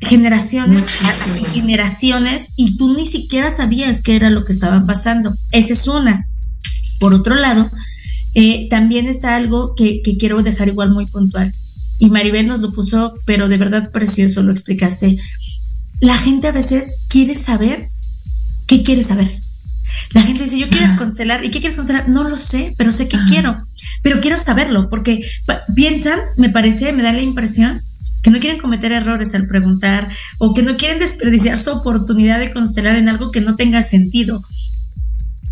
generaciones a generaciones y tú ni siquiera sabías qué era lo que estaba pasando. Esa es una. Por otro lado, eh, también está algo que, que quiero dejar igual muy puntual. Y Maribel nos lo puso, pero de verdad precioso, lo explicaste. La gente a veces quiere saber qué quiere saber. La gente dice, yo quiero constelar. ¿Y qué quieres constelar? No lo sé, pero sé que quiero. Pero quiero saberlo, porque piensan, me parece, me da la impresión, que no quieren cometer errores al preguntar o que no quieren desperdiciar su oportunidad de constelar en algo que no tenga sentido.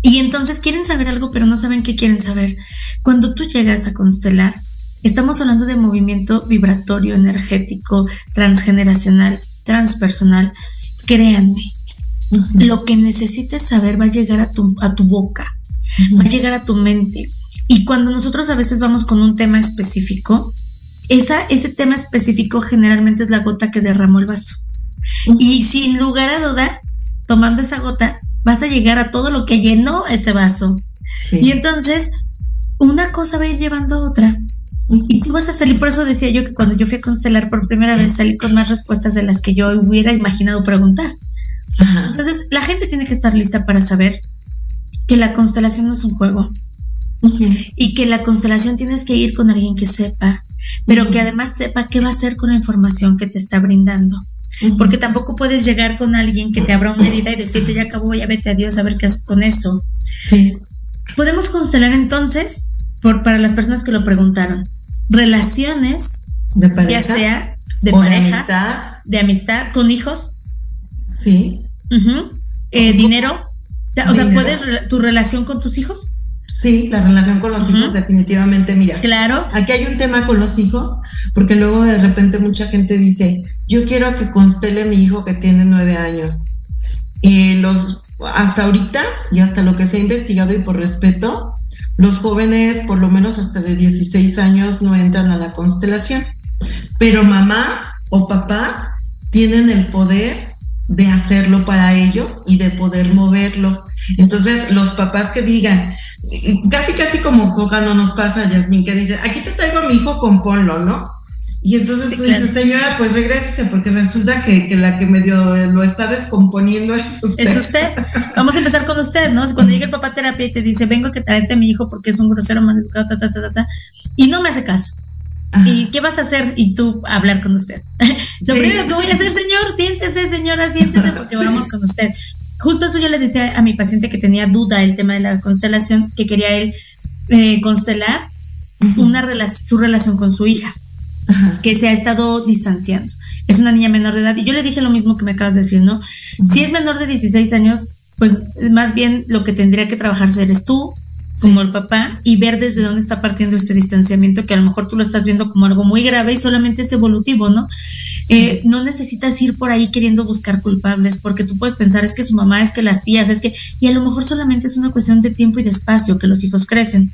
Y entonces quieren saber algo, pero no saben qué quieren saber. Cuando tú llegas a constelar, estamos hablando de movimiento vibratorio, energético, transgeneracional, transpersonal. Créanme, lo que necesites saber va a llegar a tu, a tu boca, va a llegar a tu mente. Y cuando nosotros a veces vamos con un tema específico, esa, ese tema específico generalmente es la gota que derramó el vaso. Y sin lugar a duda, tomando esa gota, vas a llegar a todo lo que llenó ese vaso. Y entonces, una cosa va a ir llevando a otra. Y tú vas a salir, por eso decía yo que cuando yo fui a constelar por primera vez salí con más respuestas de las que yo hubiera imaginado preguntar. Entonces, la gente tiene que estar lista para saber que la constelación no es un juego. Y que la constelación tienes que ir con alguien que sepa, pero que además sepa qué va a hacer con la información que te está brindando. Porque tampoco puedes llegar con alguien que te abra una herida y decirte ya acabó, ya vete a Dios a ver qué haces con eso.
Sí.
Podemos constelar entonces, por, para las personas que lo preguntaron, relaciones,
De pareja.
ya sea de
o de
pareja,
amistad.
de amistad, con hijos,
Sí.
eh, dinero. O sea,
Dinero.
¿puedes tu relación con tus hijos?
Sí, la relación con los hijos definitivamente, mira.
Claro.
Aquí hay un tema con los hijos, porque luego de repente mucha gente dice, yo quiero que constele mi hijo que tiene nueve años. Y los, hasta ahorita, y hasta lo que se ha investigado y por respeto, los jóvenes, por lo menos hasta de 16 años, no entran a la constelación. Pero mamá o papá tienen el poder de hacerlo para ellos y de poder moverlo. Entonces, los papás que digan, casi casi como cuando nos pasa, Yasmin, que dice, aquí te traigo a mi hijo, componlo, ¿no? Y entonces tú dices, señora, pues regrésese, porque resulta que, que la que medio lo está descomponiendo es usted.
Es usted. Vamos a empezar con usted, ¿no? Cuando llega el papá a terapia y te dice, vengo a que traerte a mi hijo porque es un grosero maleducado, ta, ta, ta, ta, ta, y no me hace caso. ¿Y qué vas a hacer? Y tú hablar con usted. Lo
Sí.
primero que voy a hacer, señor, siéntese, señora, siéntese, porque vamos con usted. Justo eso yo le decía a mi paciente que tenía duda el tema de la constelación, que quería él eh, constelar una su relación con su hija, que se ha estado distanciando. Es una niña menor de edad. Y yo le dije lo mismo que me acabas de decir, ¿no? Si es menor de 16 años, pues más bien lo que tendría que trabajarse eres tú, como el papá, y ver desde dónde está partiendo este distanciamiento, que a lo mejor tú lo estás viendo como algo muy grave y solamente es evolutivo, ¿no? Eh, no necesitas ir por ahí queriendo buscar culpables, porque tú puedes pensar es que su mamá, es que las tías, es que, y a lo mejor solamente es una cuestión de tiempo y de espacio que los hijos crecen.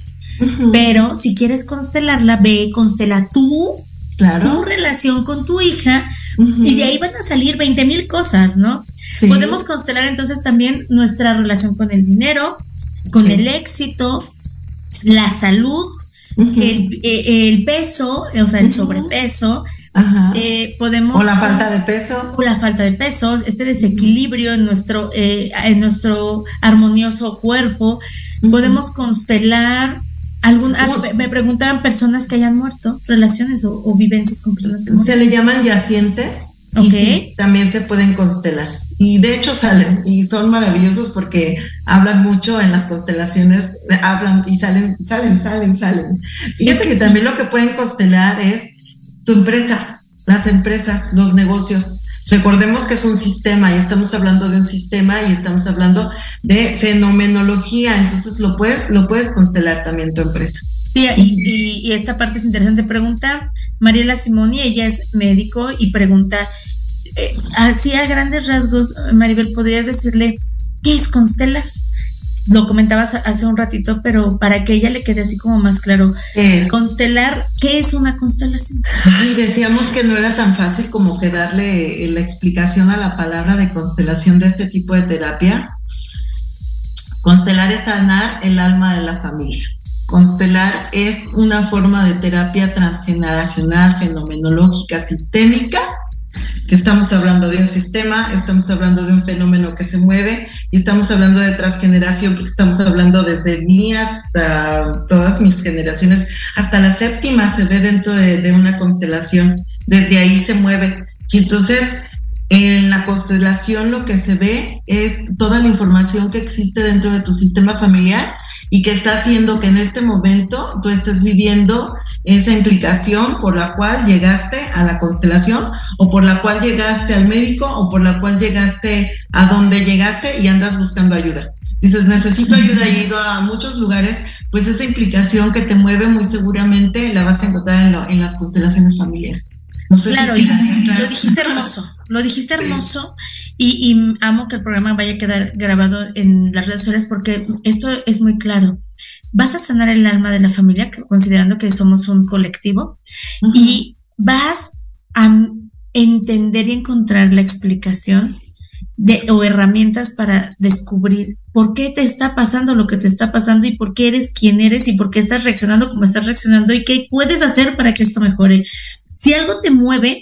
Pero si quieres constelarla, ve, constela tú, tu relación con tu hija, y de ahí van a salir 20 mil cosas, ¿no?
Sí.
Podemos constelar entonces también nuestra relación con el dinero, con
Sí.
el éxito, la salud, el, eh, el peso, o sea, el sobrepeso.
Ajá.
Eh, podemos
O la falta de peso.
o la falta de peso, este desequilibrio en nuestro eh, en nuestro armonioso cuerpo. Podemos constelar algún ah, me- preguntaban personas que hayan muerto, relaciones o, o vivencias con personas que
Se le llaman yacientes
Ok.
y sí, también se pueden constelar. Y de hecho salen y son maravillosos porque hablan mucho en las constelaciones, hablan y salen, salen, salen, salen. Fíjate que también lo que pueden constelar es tu empresa, las empresas, los negocios, Recordemos que es un sistema y estamos hablando de un sistema y estamos hablando de fenomenología, entonces lo puedes, lo puedes constelar también tu empresa.
Sí, y, y, esta parte es interesante. Pregunta Mariela Simoni, ella es médico y pregunta, eh, así a grandes rasgos, Maribel, ¿podrías decirle qué es constelar? Lo comentabas hace un ratito, pero para que ella le quede así como más claro, constelar, ¿qué es una constelación?
Y decíamos que no era tan fácil como que darle eh, la explicación a la palabra de constelación de este tipo de terapia. Constelar es sanar el alma de la familia. Constelar es una forma de terapia transgeneracional, fenomenológica, sistémica, que estamos hablando de un sistema, estamos hablando de un fenómeno que se mueve y estamos hablando de transgeneración porque estamos hablando desde mí hasta todas mis generaciones, hasta la séptima se ve dentro de, de una constelación, desde ahí se mueve. Y entonces en la constelación lo que se ve es toda la información que existe dentro de tu sistema familiar y que está haciendo que en este momento tú estés viviendo esa implicación por la cual llegaste a la constelación o por la cual llegaste al médico o por la cual llegaste a donde llegaste y andas buscando ayuda. Dices, necesito ayuda y he ido a muchos lugares, pues esa implicación que te mueve muy seguramente la vas a encontrar en, lo- en las constelaciones familiares. No sé si
Claro, lo dijiste hermoso, lo dijiste hermoso y, y amo que el programa vaya a quedar grabado en las redes sociales porque esto es muy claro. Vas a sanar el alma de la familia, considerando que somos un colectivo, y vas a entender y encontrar la explicación de, o herramientas para descubrir por qué te está pasando lo que te está pasando y por qué eres quien eres y por qué estás reaccionando como estás reaccionando y qué puedes hacer para que esto mejore. Si algo te mueve,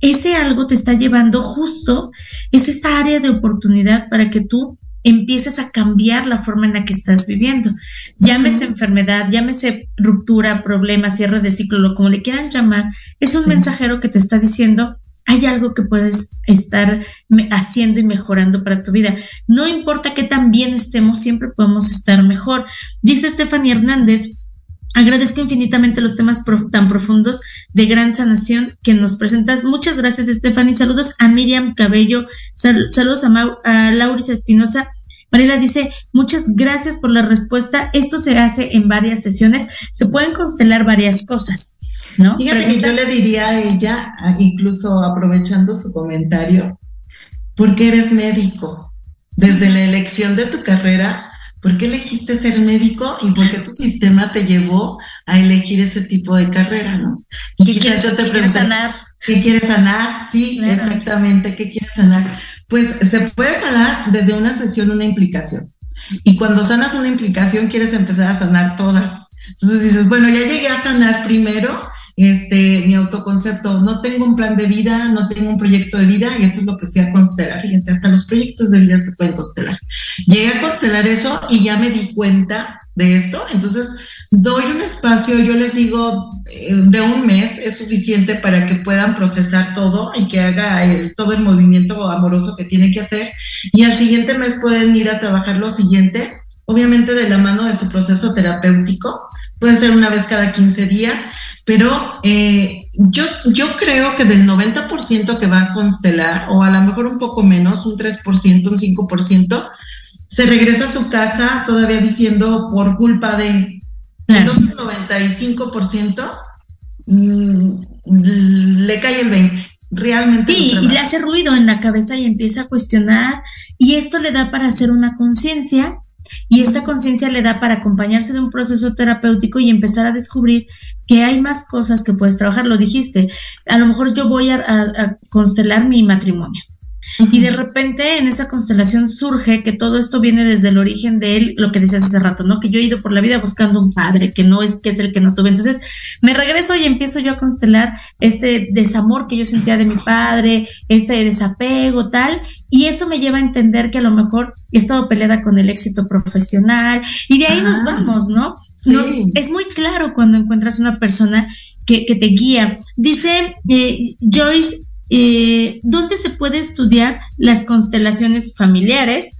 ese algo te está llevando justo, es esta área de oportunidad para que tú empieces a cambiar la forma en la que estás viviendo. Llámese enfermedad, llámese ruptura, problema, cierre de ciclo, lo como le quieran llamar, es un mensajero que te está diciendo, hay algo que puedes estar haciendo y mejorando para tu vida. No importa qué tan bien estemos, siempre podemos estar mejor. Dice Stephanie Hernández, Agradezco infinitamente los temas pro- tan profundos de gran sanación que nos presentas. Muchas gracias, Stephanie. Saludos a Miriam Cabello. Sal- saludos a, Mau- a Lauris Espinosa. Mariela dice, muchas gracias por la respuesta. Esto se hace en varias sesiones. Se pueden constelar varias cosas, ¿no?
Fíjate que yo le diría a ella, incluso aprovechando su comentario, ¿por qué eres médico? Desde la elección de tu carrera, ¿por qué elegiste ser médico y por qué tu sistema te llevó a elegir ese tipo de carrera, no? Y
¿Qué
quizás
quieres-
yo te
qué quieres
pregunté,
sanar?
¿Qué quieres sanar? Sí,
Claro.
exactamente, ¿qué quieres sanar? Pues se puede sanar desde una sesión, una implicación. Y cuando sanas una implicación, quieres empezar a sanar todas. Entonces dices, bueno, ya llegué a sanar primero este, mi autoconcepto. No tengo un plan de vida, no tengo un proyecto de vida, y eso es lo que fui a constelar. Fíjense, hasta los proyectos de vida se pueden constelar. Llegué a constelar eso y ya me di cuenta de esto. Entonces, doy un espacio, yo les digo, eh, de un mes es suficiente para que puedan procesar todo y que haga el- todo el movimiento amoroso que tiene que hacer. Y al siguiente mes pueden ir a trabajar lo siguiente, obviamente de la mano de su proceso terapéutico. Puede ser una vez cada 15 días, pero eh, yo, yo creo que del 90% que va a constelar, o a lo mejor un poco menos, un 3%, un 5%, se regresa a su casa todavía diciendo por culpa de el otro 95% mm, le cae el 20. Realmente.
Sí, y le hace ruido en la cabeza y empieza a cuestionar y esto le da para hacer una conciencia y esta conciencia le da para acompañarse de un proceso terapéutico y empezar a descubrir que hay más cosas que puedes trabajar. Lo dijiste, a lo mejor yo voy a, a- a constelar mi matrimonio. Y de repente en esa constelación surge que todo esto viene desde el origen de él, lo que decías hace rato, ¿no? Que yo he ido por la vida buscando un padre, que no es, que es el que no tuve. Entonces me regreso y empiezo yo a constelar este desamor que yo sentía de mi padre, este desapego, tal, y eso me lleva a entender que a lo mejor he estado peleada con el éxito profesional, y de ahí nos
Ah,
vamos, ¿no?
sí.
Es muy claro cuando encuentras una persona que, que te guía. Dice eh, Joyce, eh, ¿dónde se puede estudiar las constelaciones familiares?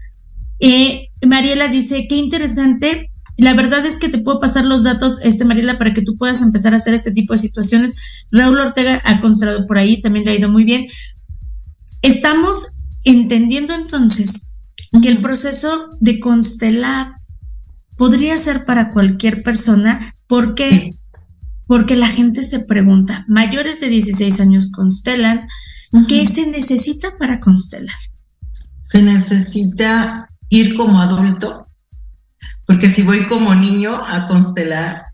Eh, Mariela dice, qué interesante. La verdad es que te puedo pasar los datos, este Mariela, para que tú puedas empezar a hacer este tipo de situaciones. Raúl Ortega ha constelado por ahí, también le ha ido muy bien. Estamos entendiendo entonces que el proceso de constelar podría ser para cualquier persona. ¿Por qué? Porque la gente se pregunta, mayores de 16 años constelan, ¿qué se necesita para constelar?
Se necesita ir como adulto, porque si voy como niño a constelar,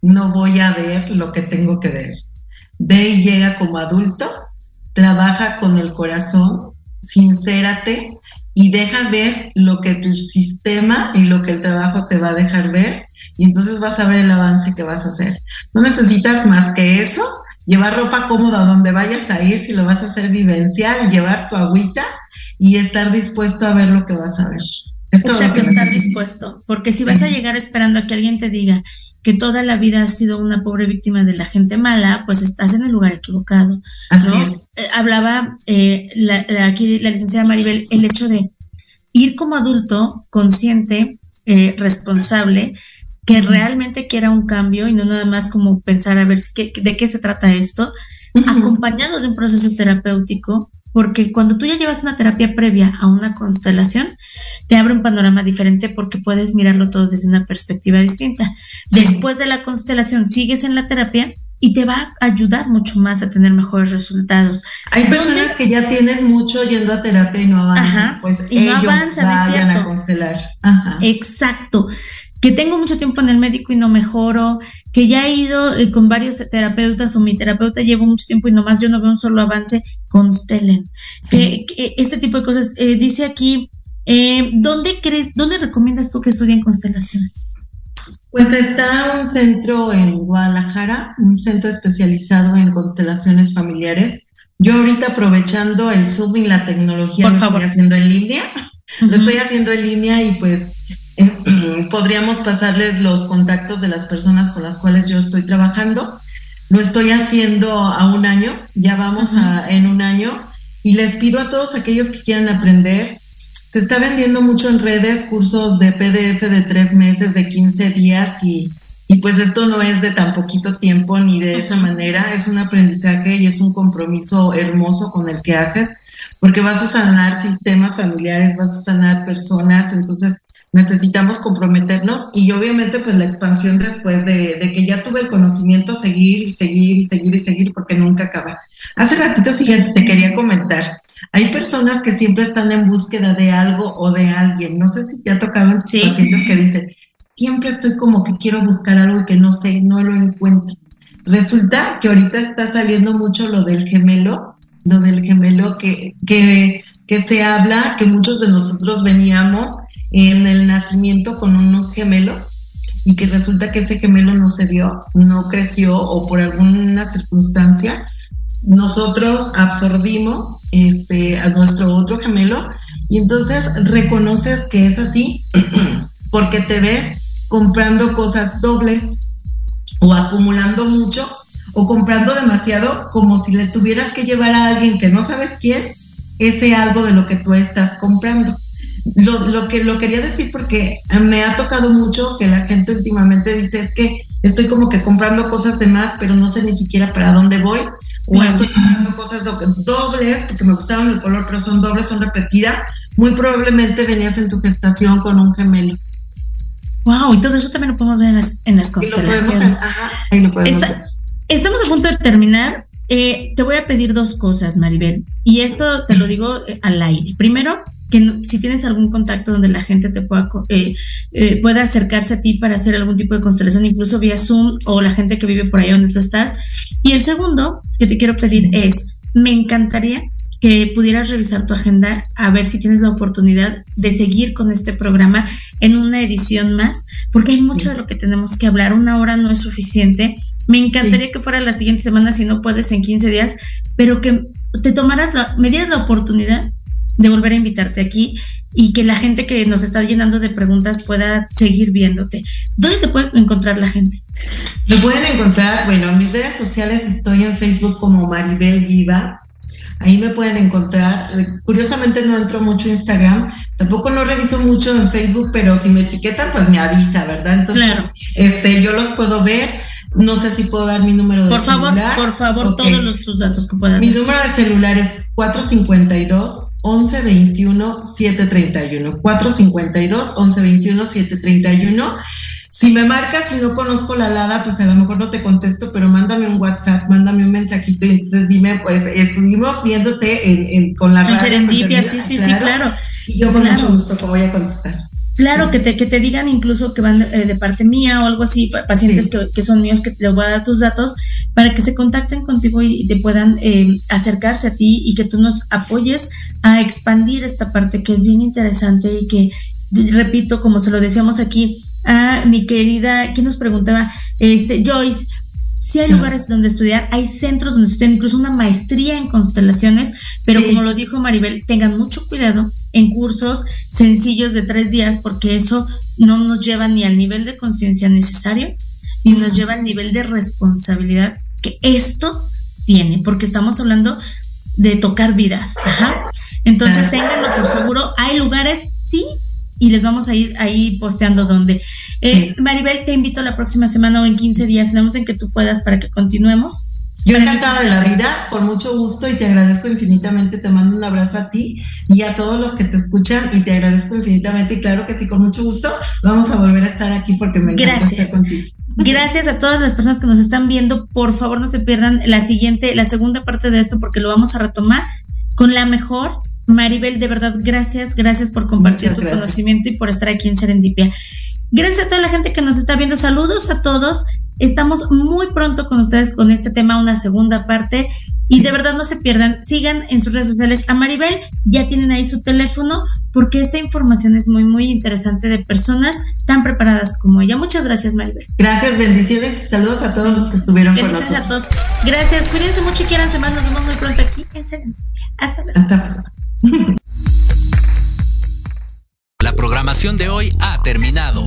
no voy a ver lo que tengo que ver. Ve y llega como adulto, trabaja con el corazón, sincérate y deja ver lo que el sistema y lo que el trabajo te va a dejar ver y entonces vas a ver el avance que vas a hacer. No necesitas más que eso, llevar ropa cómoda donde vayas a ir si lo vas a hacer vivencial, llevar tu agüita y estar dispuesto a ver lo que vas a ver.
Es todo Exacto, estar dispuesto, porque si vas a llegar esperando a que alguien te diga que toda la vida has sido una pobre víctima de la gente mala, pues estás en el lugar equivocado.
Así es.
Eh, hablaba eh, la, la, aquí la licenciada Maribel el hecho de ir como adulto consciente, eh, responsable, que realmente quiera un cambio y no nada más como pensar a ver si, de qué se trata esto, acompañado de un proceso terapéutico porque cuando tú ya llevas una terapia previa a una constelación, te abre un panorama diferente porque puedes mirarlo todo desde una perspectiva distinta. Después de la constelación, sigues en la terapia y te va a ayudar mucho más a tener mejores resultados.
Hay personas que ya tienen mucho yendo a terapia y no avanzan. pues y ellos no avanzan, vayan a constelar. Ajá.
Exacto que tengo mucho tiempo en el médico y no mejoro, que ya he ido eh, con varios terapeutas o mi terapeuta llevo mucho tiempo y nomás yo no veo un solo avance, constelen. Que, este tipo de cosas. Eh, dice aquí, eh, ¿dónde crees, dónde recomiendas tú que estudien constelaciones?
Pues está un centro en Guadalajara, un centro especializado en constelaciones familiares. Yo ahorita aprovechando el Zoom y la tecnología lo estoy haciendo en línea. Lo estoy haciendo en línea y pues podríamos pasarles los contactos de las personas con las cuales yo estoy trabajando. Lo estoy haciendo a un año, ya vamos a, en un año, y les pido a todos aquellos que quieran aprender. Se está vendiendo mucho en redes cursos de PDF de tres meses, de 15 días, y, y pues esto no es de tan poquito tiempo ni de esa manera, es un aprendizaje y es un compromiso hermoso con el que haces, porque vas a sanar sistemas familiares, vas a sanar personas, entonces necesitamos comprometernos y obviamente pues la expansión después de, que ya tuve el conocimiento, seguir y seguir y seguir y seguir porque nunca acaba. Hace ratito, fíjate, te quería comentar, hay personas que siempre están en búsqueda de algo o de alguien, no sé si te ha tocado en tus pacientes que dicen, siempre estoy como que quiero buscar algo y que no sé, no lo encuentro. Resulta que ahorita está saliendo mucho lo del gemelo, lo del gemelo que, que, que se habla, que muchos de nosotros veníamos en el nacimiento con un gemelo y que resulta que ese gemelo no se dio, no creció o por alguna circunstancia, nosotros absorbimos este, a nuestro otro gemelo y entonces reconoces que es así porque te ves comprando cosas dobles o acumulando mucho o comprando demasiado como si le tuvieras que llevar a alguien que no sabes quién ese algo de lo que tú estás comprando. Lo, lo, que lo quería decir porque me ha tocado mucho que la gente últimamente dice es que estoy como que comprando cosas de más, pero no sé ni siquiera para dónde voy. O estoy comprando cosas dobles porque me gustaban el color, pero son dobles, son repetidas. Muy probablemente venías en tu gestación con un gemelo.
Wow, y todo eso también lo podemos ver en las, en las constelaciones.
ajá, ahí lo podemos ver.
Estamos a punto de terminar. Eh, te voy a pedir dos cosas, Maribel. Y esto te lo digo al aire. Primero, que si tienes algún contacto donde la gente te pueda, eh, eh, pueda acercarse a ti para hacer algún tipo de constelación, incluso vía Zoom o la gente que vive por ahí donde tú estás. Y el segundo que te quiero pedir es, me encantaría que pudieras revisar tu agenda a ver si tienes la oportunidad de seguir con este programa en una edición más, porque hay mucho de lo que tenemos que hablar. Una hora no es suficiente. Me encantaría que fuera la siguiente semana, si no puedes en 15 días, pero que te tomaras la, me dieras la oportunidad de volver a invitarte aquí y que la gente que nos está llenando de preguntas pueda seguir viéndote. ¿Dónde te puede encontrar la gente?
Me pueden encontrar, bueno, en mis redes sociales estoy en Facebook como Maribel Giva. Ahí me pueden encontrar. Curiosamente no entro mucho en Instagram, tampoco no reviso mucho en Facebook, pero si me etiquetan, pues me avisa, ¿verdad? Entonces, este, yo los puedo ver. No sé si puedo dar mi número de
Por favor,
celular.
por favor, todos los tus datos que puedan.
Mi número de celular es 452 1121 731. 452 1121 731. Si me marcas y no conozco la alada, pues a lo mejor no te contesto, pero mándame un WhatsApp, mándame un mensajito y entonces dime, pues estuvimos viéndote en, en- con la
En
radio,
Serendipia, sí, sí, sí, claro.
Y yo con
Claro.
mucho gusto, como voy a contestar.
Claro, que te, que te digan incluso que van eh, de parte mía o algo así, pa- pacientes que, que son míos, que te voy a dar tus datos para que se contacten contigo y, y te puedan eh, acercarse a ti y que tú nos apoyes a expandir esta parte que es bien interesante y que, repito, como se lo decíamos aquí a mi querida, ¿quién nos preguntaba? Este, Joyce, si hay lugares donde estudiar, hay centros donde estudian incluso una maestría en constelaciones, pero
Sí.
como lo dijo Maribel, tengan mucho cuidado en cursos sencillos de tres días, porque eso no nos lleva ni al nivel de conciencia necesario, ni nos lleva al nivel de responsabilidad que esto tiene, porque estamos hablando de tocar vidas. Ajá. Entonces,
Claro.
ténganlo por seguro. Hay lugares, sí, y les vamos a ir ahí posteando dónde. Eh, Maribel, te invito la próxima semana o en 15 días, en el que tú puedas, para que continuemos.
Yo encantada de la vida, con mucho gusto y te agradezco infinitamente. Te mando un abrazo a ti y a todos los que te escuchan y te agradezco infinitamente. Y claro que sí, con mucho gusto vamos a volver a estar aquí porque me encanta
Gracias.
estar contigo.
Gracias a todas las personas que nos están viendo. Por favor, no se pierdan la siguiente, la segunda parte de esto, porque lo vamos a retomar con la mejor. Maribel, de verdad, gracias, gracias por compartir
Muchas
tu
gracias.
conocimiento y por estar aquí en Serendipia. Gracias a toda la gente que nos está viendo. Saludos a todos. Estamos muy pronto con ustedes con este tema, una segunda parte. Y de verdad no se pierdan, sigan en sus redes sociales a Maribel, ya tienen ahí su teléfono, porque esta información es muy, muy interesante de personas tan preparadas como ella. Muchas gracias, Maribel.
Gracias, bendiciones y saludos a todos los que estuvieron con
Bendiciones a
nosotros.
todos. Gracias, cuídense mucho y quieranse más. Nos vemos muy pronto aquí en Serendipia. Hasta luego.
Hasta pronto.
La programación de hoy ha terminado,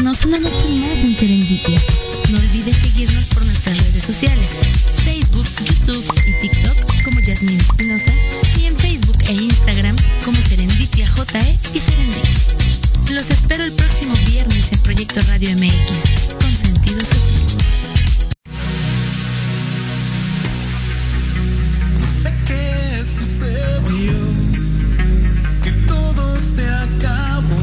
una noche más en Serendipia. No olvides seguirnos por nuestras redes sociales, Facebook, YouTube y TikTok como Yasmin Espinosa y en Facebook e Instagram como Serendipia JE y Serendipia. Los espero el próximo viernes en Proyecto Radio MX, con sentido social. Sé que sucedió, que todo se acabó.